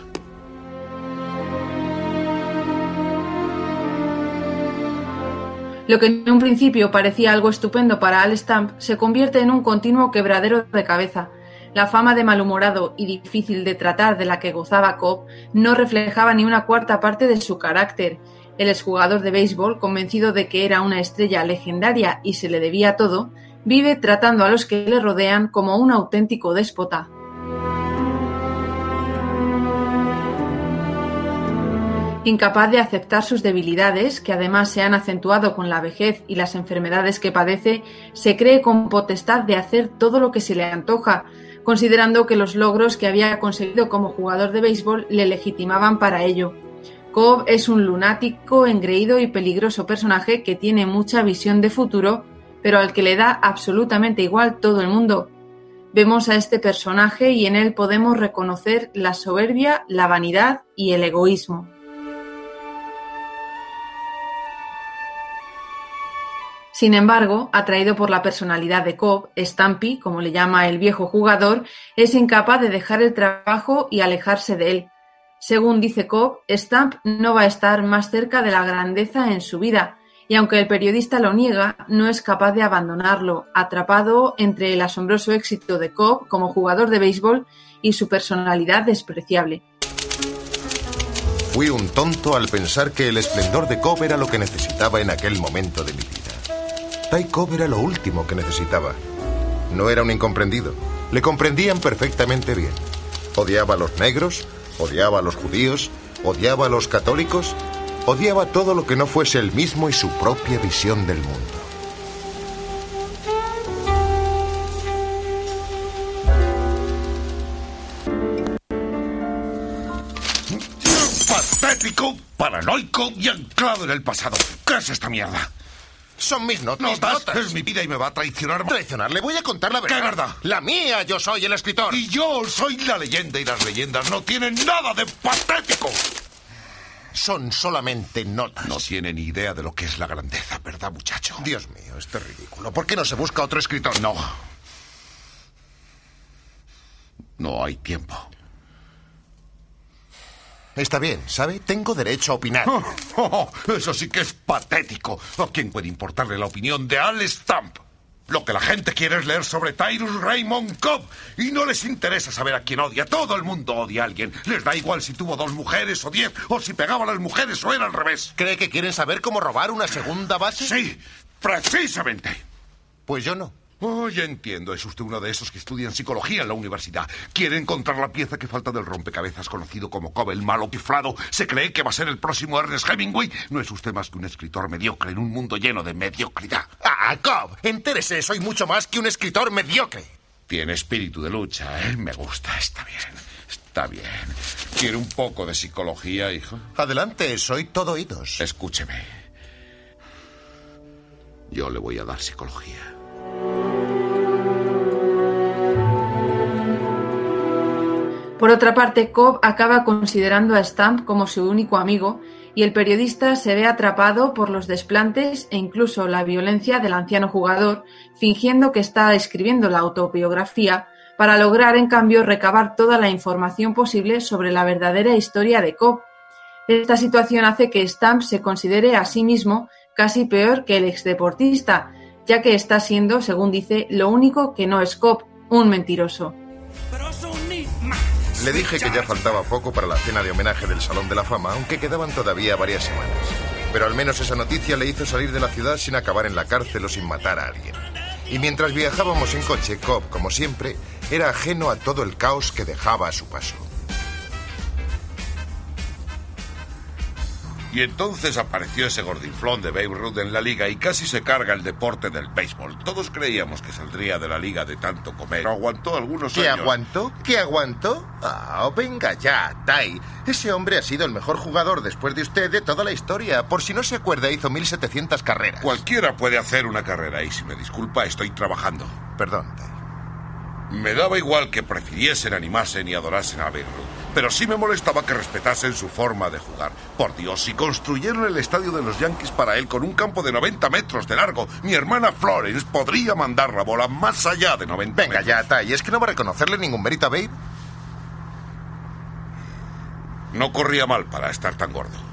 Speaker 3: Lo que en un principio parecía algo estupendo para Al Stamp se convierte en un continuo quebradero de cabeza. La fama de malhumorado y difícil de tratar de la que gozaba Cobb no reflejaba ni una cuarta parte de su carácter. El exjugador de béisbol, convencido de que era una estrella legendaria y se le debía todo, vive tratando a los que le rodean como un auténtico déspota. Incapaz de aceptar sus debilidades, que además se han acentuado con la vejez y las enfermedades que padece, se cree con potestad de hacer todo lo que se le antoja, considerando que los logros que había conseguido como jugador de béisbol le legitimaban para ello. Cobb es un lunático, engreído y peligroso personaje que tiene mucha visión de futuro, pero al que le da absolutamente igual todo el mundo. Vemos a este personaje y en él podemos reconocer la soberbia, la vanidad y el egoísmo. Sin embargo, atraído por la personalidad de Cobb, Stampy, como le llama el viejo jugador, es incapaz de dejar el trabajo y alejarse de él. Según dice Cobb, Stamp no va a estar más cerca de la grandeza en su vida, y aunque el periodista lo niega, no es capaz de abandonarlo, atrapado entre el asombroso éxito de Cobb como jugador de béisbol y su personalidad despreciable.
Speaker 12: Fui un tonto al pensar que el esplendor de Cobb era lo que necesitaba en aquel momento de mi vida. Ty era lo último que necesitaba. No era un incomprendido. Le comprendían perfectamente bien. Odiaba a los negros, odiaba a los judíos, odiaba a los católicos, odiaba todo lo que no fuese él mismo y su propia visión del mundo.
Speaker 11: Patético, paranoico y anclado en el pasado. ¿Qué es esta mierda?
Speaker 12: Son mis notas.
Speaker 11: Notas. Es mi vida y me va a traicionar.
Speaker 12: Traicionar. Le voy a contar la verdad.
Speaker 11: ¿Qué verdad?
Speaker 12: La mía. Yo soy el escritor.
Speaker 11: Y yo soy la leyenda y las leyendas no tienen nada de patético.
Speaker 12: Son solamente notas.
Speaker 11: No tiene ni idea de lo que es la grandeza, ¿verdad, muchacho?
Speaker 12: Dios mío, esto es ridículo. ¿Por qué no se busca otro escritor?
Speaker 11: No. No hay tiempo.
Speaker 12: Está bien, ¿sabe? Tengo derecho a opinar.
Speaker 11: Oh, oh, eso sí que es patético. ¿A quién puede importarle la opinión de Al Stamp? Lo que la gente quiere es leer sobre Tyrus Raymond Cobb. Y no les interesa saber a quién odia. Todo el mundo odia a alguien. Les da igual si tuvo dos mujeres o diez, o si pegaba a las mujeres o era al revés.
Speaker 12: ¿Cree que quieren saber cómo robar una segunda base?
Speaker 11: Sí, precisamente.
Speaker 12: Pues yo no.
Speaker 11: Oh, ya entiendo. Es usted uno de esos que estudian psicología en la universidad. Quiere encontrar la pieza que falta del rompecabezas conocido como Cobb el malo piflado. ¿Se cree que va a ser el próximo Ernest Hemingway? No es usted más que un escritor mediocre en un mundo lleno de mediocridad.
Speaker 12: ¡Ah, Cobb! Entérese, soy mucho más que un escritor mediocre.
Speaker 11: Tiene espíritu de lucha, ¿eh? Me gusta, está bien. Está bien. ¿Quiere un poco de psicología, hijo?
Speaker 12: Adelante, soy todo oídos.
Speaker 11: Escúcheme. Yo le voy a dar psicología.
Speaker 3: Por otra parte, Cobb acaba considerando a Stamp como su único amigo y el periodista se ve atrapado por los desplantes e incluso la violencia del anciano jugador, fingiendo que está escribiendo la autobiografía para lograr en cambio recabar toda la información posible sobre la verdadera historia de Cobb. Esta situación hace que Stamp se considere a sí mismo casi peor que el exdeportista, ya que está siendo, según dice, lo único que no es Cobb, un mentiroso.
Speaker 12: Le dije que ya faltaba poco para la cena de homenaje del Salón de la Fama, aunque quedaban todavía varias semanas. Pero al menos esa noticia le hizo salir de la ciudad sin acabar en la cárcel o sin matar a alguien. Y mientras viajábamos en coche, Cobb, como siempre, era ajeno a todo el caos que dejaba a su paso.
Speaker 11: Y entonces apareció ese gordinflón de Babe Ruth en la liga y casi se carga el deporte del béisbol. Todos creíamos que saldría de la liga de tanto comer. Aguantó algunos
Speaker 12: ¿Qué
Speaker 11: años.
Speaker 12: aguantó? ¿Qué aguantó? Ah, venga ya, Tai. Ese hombre ha sido el mejor jugador después de usted de toda la historia. Por si no se acuerda, hizo 1700 carreras.
Speaker 11: Cualquiera puede hacer una carrera y si me disculpa, estoy trabajando.
Speaker 12: Perdón, Tai.
Speaker 11: Me daba igual que prefiriesen, animasen y adorasen a Babe Ruth. Pero sí me molestaba que respetasen su forma de jugar. Por Dios, si construyeron el estadio de los Yankees para él con un campo de 90 metros de largo, mi hermana Florence podría mandar la bola más allá de 90
Speaker 12: Venga ya, Tai. ¿Es que no va a reconocerle ningún mérito a Babe?
Speaker 11: No corría mal para estar tan gordo.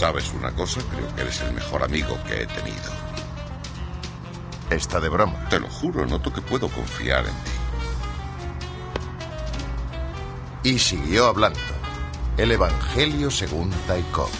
Speaker 11: ¿Sabes una cosa? Creo que eres el mejor amigo que he tenido.
Speaker 12: Está de broma.
Speaker 11: Te lo juro, noto que puedo confiar en ti.
Speaker 12: Y siguió hablando. El Evangelio según Taikov.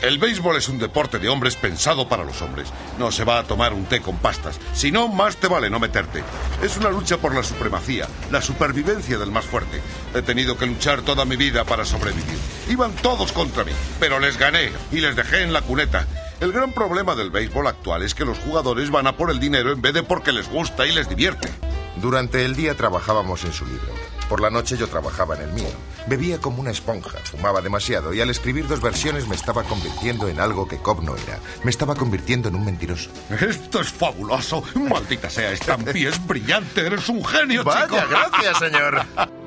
Speaker 11: El béisbol es un deporte de hombres pensado para los hombres. No se va a tomar un té con pastas. Si no, más te vale no meterte. Es una lucha por la supremacía, la supervivencia del más fuerte. He tenido que luchar toda mi vida para sobrevivir. Iban todos contra mí, pero les gané y les dejé en la cuneta. El gran problema del béisbol actual es que los jugadores van a por el dinero en vez de porque les gusta y les divierte.
Speaker 12: Durante el día trabajábamos en su libro. Por la noche yo trabajaba en el mío. Bebía como una esponja, fumaba demasiado y al escribir dos versiones me estaba convirtiendo en algo que Cobb no era. Me estaba convirtiendo en un mentiroso.
Speaker 11: Esto es fabuloso. Maldita sea, Stampy es brillante. Eres un genio,
Speaker 12: Vaya,
Speaker 11: chico.
Speaker 12: gracias, señor. [laughs]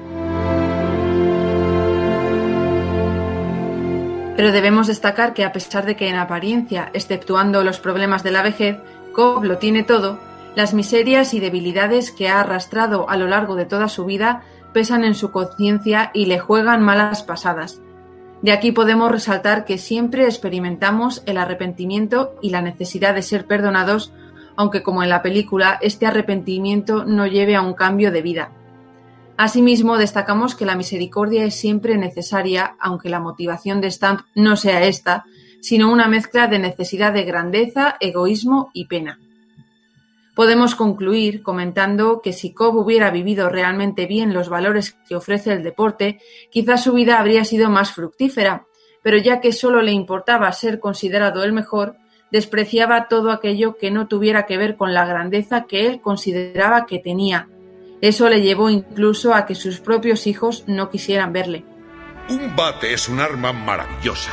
Speaker 3: Pero debemos destacar que a pesar de que en apariencia, exceptuando los problemas de la vejez, Cobb lo tiene todo, las miserias y debilidades que ha arrastrado a lo largo de toda su vida pesan en su conciencia y le juegan malas pasadas. De aquí podemos resaltar que siempre experimentamos el arrepentimiento y la necesidad de ser perdonados, aunque como en la película, este arrepentimiento no lleve a un cambio de vida. Asimismo, destacamos que la misericordia es siempre necesaria, aunque la motivación de Stamp no sea esta, sino una mezcla de necesidad de grandeza, egoísmo y pena. Podemos concluir comentando que si Cobb hubiera vivido realmente bien los valores que ofrece el deporte, quizás su vida habría sido más fructífera, pero ya que solo le importaba ser considerado el mejor, despreciaba todo aquello que no tuviera que ver con la grandeza que él consideraba que tenía. Eso le llevó incluso a que sus propios hijos no quisieran verle.
Speaker 11: Un bate es un arma maravillosa,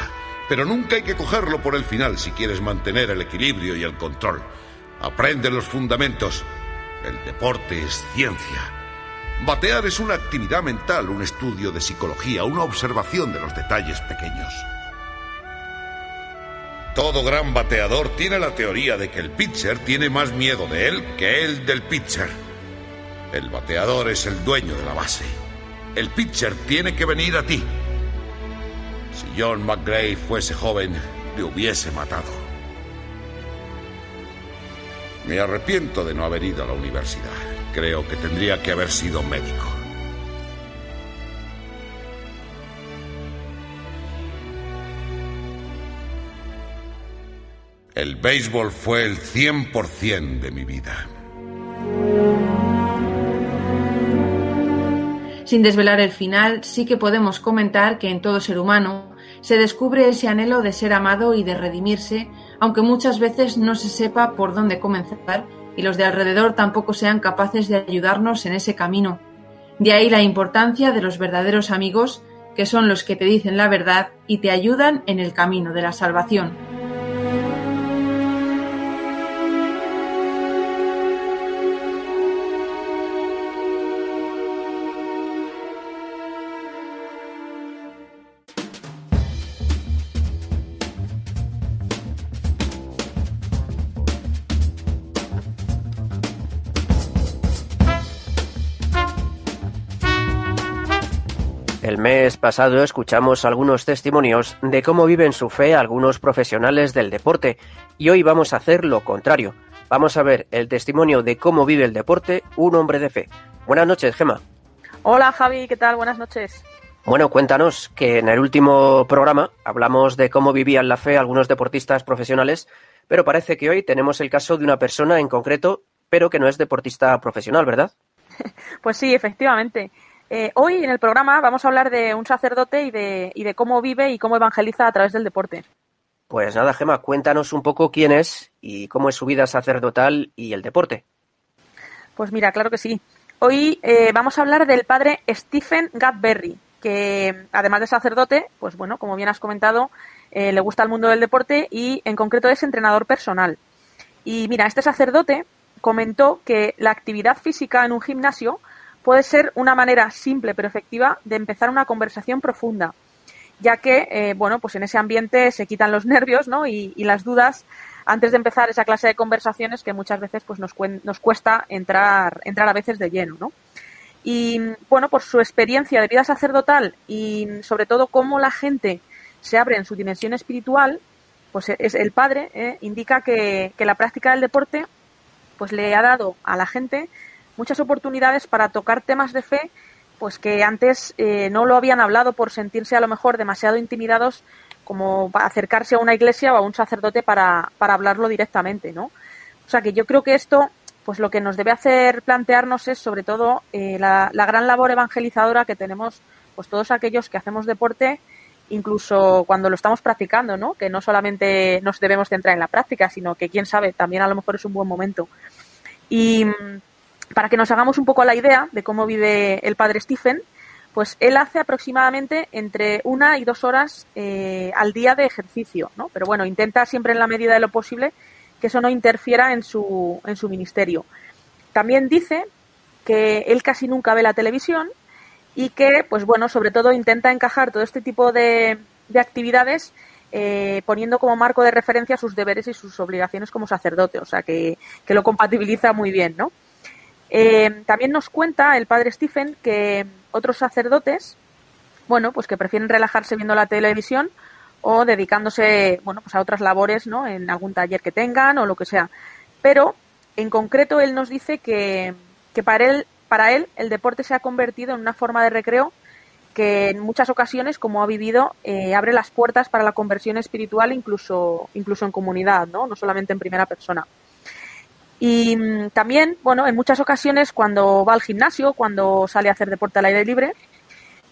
Speaker 11: pero nunca hay que cogerlo por el final si quieres mantener el equilibrio y el control. Aprende los fundamentos. El deporte es ciencia. Batear es una actividad mental, un estudio de psicología, una observación de los detalles pequeños. Todo gran bateador tiene la teoría de que el pitcher tiene más miedo de él que él del pitcher. El bateador es el dueño de la base. El pitcher tiene que venir a ti. Si John McGray fuese joven, le hubiese matado. Me arrepiento de no haber ido a la universidad. Creo que tendría que haber sido médico. El béisbol fue el 100% de mi vida.
Speaker 3: Sin desvelar el final, sí que podemos comentar que en todo ser humano se descubre ese anhelo de ser amado y de redimirse, aunque muchas veces no se sepa por dónde comenzar y los de alrededor tampoco sean capaces de ayudarnos en ese camino. De ahí la importancia de los verdaderos amigos, que son los que te dicen la verdad y te ayudan en el camino de la salvación.
Speaker 1: Mes pasado escuchamos algunos testimonios de cómo viven su fe algunos profesionales del deporte y hoy vamos a hacer lo contrario. Vamos a ver el testimonio de cómo vive el deporte un hombre de fe. Buenas noches, Gema.
Speaker 2: Hola Javi, ¿qué tal? Buenas noches.
Speaker 1: Bueno, cuéntanos que en el último programa hablamos de cómo vivían la fe algunos deportistas profesionales, pero parece que hoy tenemos el caso de una persona en concreto, pero que no es deportista profesional, ¿verdad? [laughs]
Speaker 2: Pues sí, efectivamente. Eh, hoy en el programa vamos a hablar de un sacerdote y de, y de cómo vive y cómo evangeliza a través del deporte.
Speaker 1: Pues nada, Gema, cuéntanos un poco quién es y cómo es su vida sacerdotal y el deporte.
Speaker 2: Pues mira, claro que sí. Hoy eh, vamos a hablar del padre Stephen Gatberry, que además de sacerdote, pues bueno, como bien has comentado, eh, le gusta el mundo del deporte y en concreto es entrenador personal. Y mira, este sacerdote comentó que la actividad física en un gimnasio puede ser una manera simple pero efectiva de empezar una conversación profunda, ya que, eh, bueno, pues en ese ambiente se quitan los nervios, ¿no? Y, las dudas antes de empezar esa clase de conversaciones que muchas veces pues nos, nos cuesta entrar, entrar a veces de lleno, ¿no? Y bueno, por su experiencia de vida sacerdotal y sobre todo cómo la gente se abre en su dimensión espiritual, pues es el padre eh, indica que, que la práctica del deporte pues le ha dado a la gente muchas oportunidades para tocar temas de fe pues que antes eh, no lo habían hablado por sentirse a lo mejor demasiado intimidados como acercarse a una iglesia o a un sacerdote para, para hablarlo directamente, ¿no? O sea que yo creo que esto, pues lo que nos debe hacer plantearnos es sobre todo eh, la, la, gran labor evangelizadora que tenemos, pues todos aquellos que hacemos deporte, incluso cuando lo estamos practicando, ¿no? Que no solamente nos debemos centrar en la práctica, sino que quién sabe, también a lo mejor es un buen momento. Y mm, para que nos hagamos un poco la idea de cómo vive el padre Stephen, pues él hace aproximadamente entre una y dos horas eh, al día de ejercicio, ¿no? Pero bueno, intenta siempre en la medida de lo posible que eso no interfiera en su, en su ministerio. También dice que él casi nunca ve la televisión y que, pues bueno, sobre todo intenta encajar todo este tipo de, de actividades eh, poniendo como marco de referencia sus deberes y sus obligaciones como sacerdote, o sea que, que lo compatibiliza muy bien, ¿no? Eh, también nos cuenta el padre Stephen que otros sacerdotes, bueno, pues que prefieren relajarse viendo la televisión o dedicándose, bueno, pues a otras labores, ¿no? En algún taller que tengan o lo que sea. Pero, en concreto, él nos dice que, que para él, para él el deporte se ha convertido en una forma de recreo que en muchas ocasiones, como ha vivido, eh, abre las puertas para la conversión espiritual incluso, incluso en comunidad, ¿no? no solamente en primera persona. Y mm, también, bueno, en muchas ocasiones cuando va al gimnasio, cuando sale a hacer deporte al aire libre,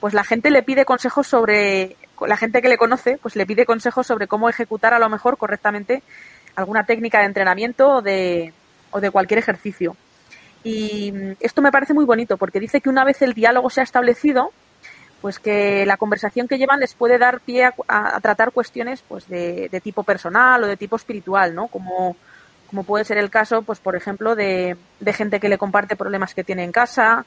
Speaker 2: pues la gente le pide consejos sobre, la gente que le conoce, pues le pide consejos sobre cómo ejecutar a lo mejor correctamente alguna técnica de entrenamiento o de, o de cualquier ejercicio. Y mm, esto me parece muy bonito porque dice que una vez el diálogo se ha establecido, pues que la conversación que llevan les puede dar pie a, tratar cuestiones pues de, de, tipo personal o de tipo espiritual, ¿no? Como, como puede ser el caso, pues por ejemplo, de, gente que le comparte problemas que tiene en casa,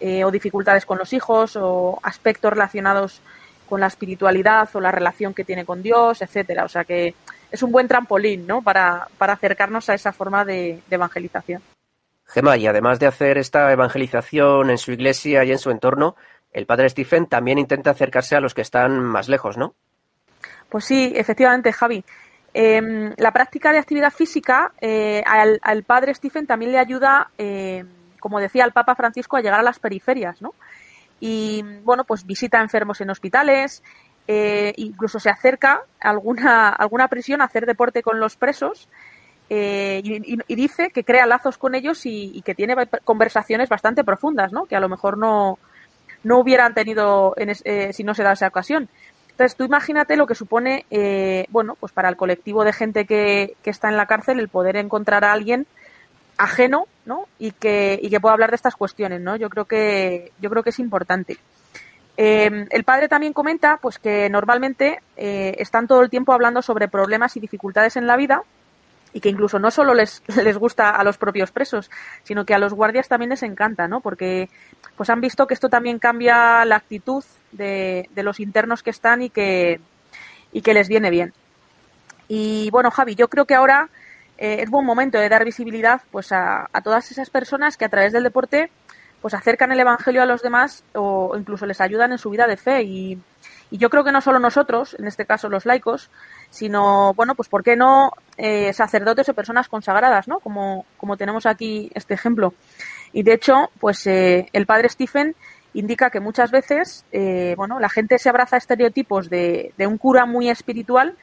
Speaker 2: eh, o dificultades con los hijos, o aspectos relacionados con la espiritualidad o la relación que tiene con Dios, etcétera. O sea que es un buen trampolín, ¿no? Para, acercarnos a esa forma de, de evangelización.
Speaker 1: Gemma, y además de hacer esta evangelización en su iglesia y en su entorno, el padre Stephen también intenta acercarse a los que están más lejos, ¿no?
Speaker 2: Pues sí, efectivamente, Javi. Eh, la práctica de actividad física eh, al, al, padre Stephen también le ayuda, eh, como decía el Papa Francisco, a llegar a las periferias, ¿no? Y bueno, pues visita enfermos en hospitales, eh, incluso se acerca a alguna, alguna prisión a hacer deporte con los presos. Eh, y, dice que crea lazos con ellos y, y, que tiene conversaciones bastante profundas, ¿no? Que a lo mejor no, no hubieran tenido en es, eh, si no se da esa ocasión. Entonces, tú imagínate lo que supone, eh, bueno, pues para el colectivo de gente que, está en la cárcel el poder encontrar a alguien ajeno, ¿no? Y que, y que pueda hablar de estas cuestiones, ¿no? Yo creo que, yo creo que es importante. Eh, el padre también comenta, pues que normalmente eh, están todo el tiempo hablando sobre problemas y dificultades en la vida y que incluso no solo les, [laughs] les gusta a los propios presos, sino que a los guardias también les encanta, ¿no? Porque pues han visto que esto también cambia la actitud de, los internos que están y que, y que les viene bien. Y bueno, Javi, yo creo que ahora eh, es buen momento de dar visibilidad pues a, a, todas esas personas que a través del deporte pues acercan el evangelio a los demás o incluso les ayudan en su vida de fe y, y yo creo que no solo nosotros, en este caso los laicos, sino, bueno, pues ¿por qué no eh, sacerdotes o personas consagradas, ¿no? Como, como tenemos aquí este ejemplo. Y de hecho, pues eh, el padre Stephen indica que muchas veces, eh, bueno, la gente se abraza a estereotipos de, un cura muy espiritual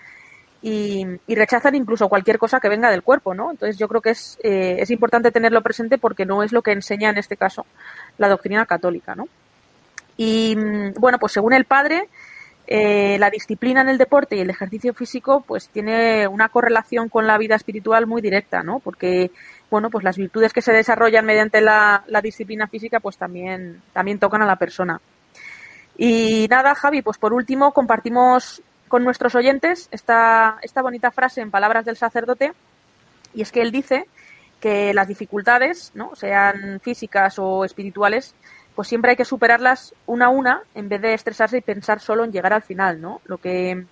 Speaker 2: y, y, rechazan incluso cualquier cosa que venga del cuerpo, ¿no? Entonces yo creo que es, eh, es importante tenerlo presente porque no es lo que enseña en este caso la doctrina católica, ¿no? Y bueno, pues según el padre, eh, la disciplina en el deporte y el ejercicio físico pues tiene una correlación con la vida espiritual muy directa, ¿no? Porque bueno, pues las virtudes que se desarrollan mediante la, la disciplina física pues también, también tocan a la persona. Y nada, Javi, pues por último compartimos con nuestros oyentes esta, esta bonita frase en palabras del sacerdote y es que él dice que las dificultades, ¿no? sean físicas o espirituales, pues siempre hay que superarlas una a una en vez de estresarse y pensar solo en llegar al final, ¿no? Lo que,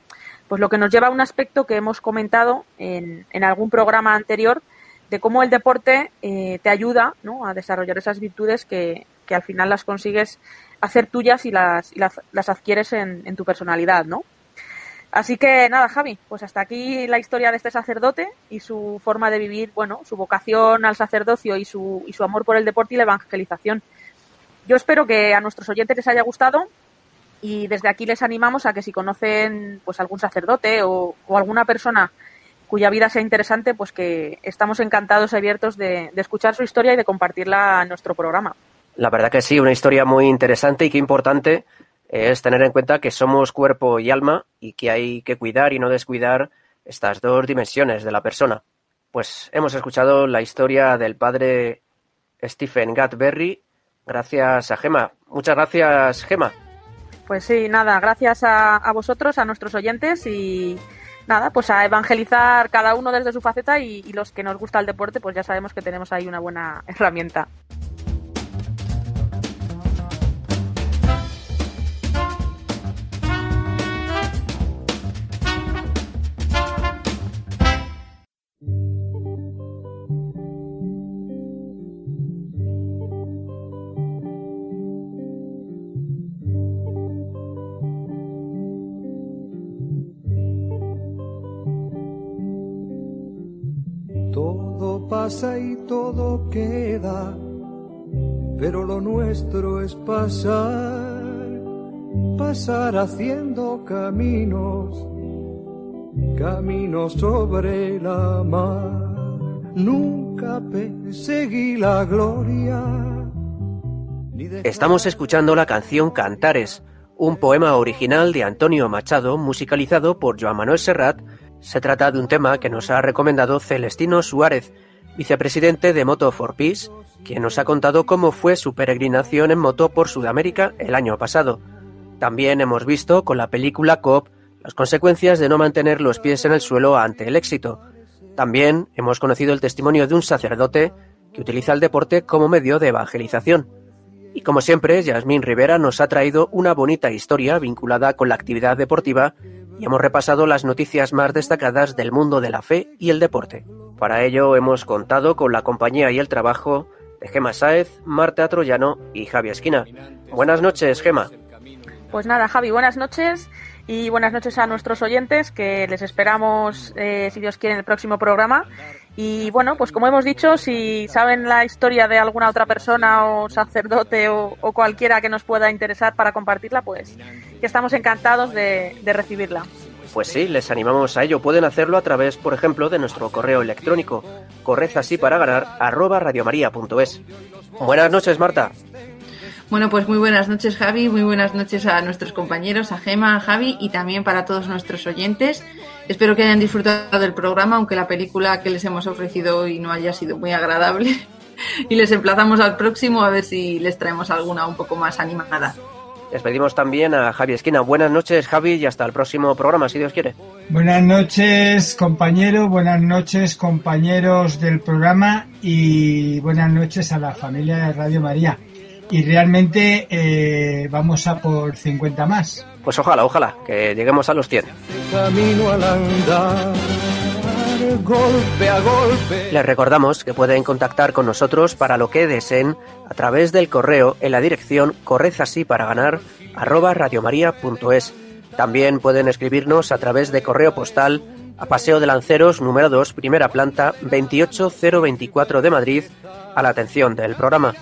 Speaker 2: pues lo que nos lleva a un aspecto que hemos comentado en, en algún programa anterior de cómo el deporte eh, te ayuda ¿no? a desarrollar esas virtudes que, que, al final las consigues hacer tuyas y las, y las, adquieres en, en, tu personalidad, ¿no? Así que nada, Javi, pues hasta aquí la historia de este sacerdote y su forma de vivir, bueno, su vocación al sacerdocio y su, y su amor por el deporte y la evangelización. Yo espero que a nuestros oyentes les haya gustado Y desde aquí les animamos a que si conocen pues algún sacerdote o, alguna persona cuya vida sea interesante, pues que estamos encantados y abiertos de, escuchar su historia y de compartirla en nuestro programa.
Speaker 1: La verdad que sí, una historia muy interesante y que importante es tener en cuenta que somos cuerpo y alma y que hay que cuidar y no descuidar estas dos dimensiones de la persona. Pues hemos escuchado la historia del padre Stephen Gatberry gracias a Gema. Muchas gracias, Gema.
Speaker 2: Pues sí, nada, gracias a, vosotros, a nuestros oyentes y nada, pues a evangelizar cada uno desde su faceta y los que nos gusta el deporte, pues ya sabemos que tenemos ahí una buena herramienta.
Speaker 13: Pasa y todo queda, pero lo nuestro es pasar, pasar haciendo caminos, caminos sobre la mar. Nunca perseguí la gloria.
Speaker 1: Estamos escuchando la canción Cantares, un poema original de Antonio Machado musicalizado por Joan Manuel Serrat. Se trata de un tema que nos ha recomendado Celestino Suárez, vicepresidente de Moto for Peace, quien nos ha contado cómo fue su peregrinación en moto por Sudamérica el año pasado. También hemos visto con la película COP las consecuencias de no mantener los pies en el suelo ante el éxito. También hemos conocido el testimonio de un sacerdote que utiliza el deporte como medio de evangelización. Y como siempre, Yasmín Rivera nos ha traído una bonita historia vinculada con la actividad deportiva y hemos repasado las noticias más destacadas del mundo de la fe y el deporte. Para ello hemos contado con la compañía y el trabajo de Gema Sáez, Marta Troyano y Javi Esquina. Buenas noches, Gema.
Speaker 2: Pues nada, Javi, buenas noches y buenas noches a nuestros oyentes que les esperamos, eh, si Dios quiere, en el próximo programa. Y bueno, pues como hemos dicho, si saben la historia de alguna otra persona o sacerdote o, cualquiera que nos pueda interesar para compartirla, pues que estamos encantados de recibirla.
Speaker 1: Pues sí, les animamos a ello. Pueden hacerlo a través, por ejemplo, de nuestro correo electrónico, corred así para ganar, arroba radiomaria.es. Buenas noches, Marta.
Speaker 3: Bueno, pues muy buenas noches, Javi. Muy buenas noches a nuestros compañeros, a Gema, a Javi y también para todos nuestros oyentes. Espero que hayan disfrutado del programa, aunque la película que les hemos ofrecido hoy no haya sido muy agradable. [laughs] y les emplazamos al próximo a ver si les traemos alguna un poco más animada.
Speaker 1: Despedimos también a Javi Esquina. Buenas noches, Javi, y hasta el próximo programa, si Dios quiere.
Speaker 4: Buenas noches, compañero. Buenas noches, compañeros del programa. Y buenas noches a la familia de Radio María. Y realmente eh, vamos a por 50 más.
Speaker 1: Pues ojalá, ojalá, que lleguemos a los 100. Camino al andar golpe a golpe. Les recordamos que pueden contactar con nosotros para lo que deseen a través del correo en la dirección correzasí para ganar arroba radiomaria.es. También pueden escribirnos a través de correo postal a Paseo de Lanceros número 2, primera planta, 28024 de Madrid, a la atención del programa.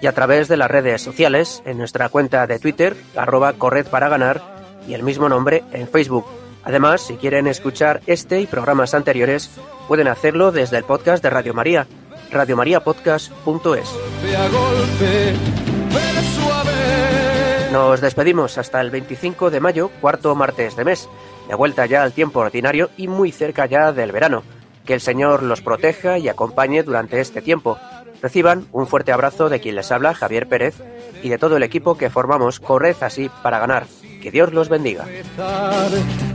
Speaker 1: Y a través de las redes sociales, en nuestra cuenta de Twitter, arroba corred para ganar, y el mismo nombre en Facebook. Además, si quieren escuchar este y programas anteriores, pueden hacerlo desde el podcast de Radio María, radiomariapodcast.es. Nos despedimos hasta el 25 de mayo, cuarto martes de mes, de vuelta ya al tiempo ordinario y muy cerca ya del verano. Que el Señor los proteja y acompañe durante este tiempo. Reciban un fuerte abrazo de quien les habla, Javier Pérez, y de todo el equipo que formamos Corred así para ganar. Que Dios los bendiga.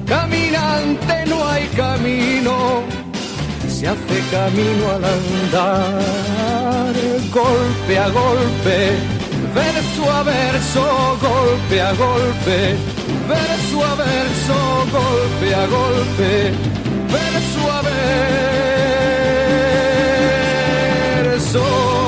Speaker 13: Caminante no hay camino, se hace camino al andar, golpe a golpe, verso a verso, golpe a golpe, verso a verso, golpe a golpe, verso a verso. soul.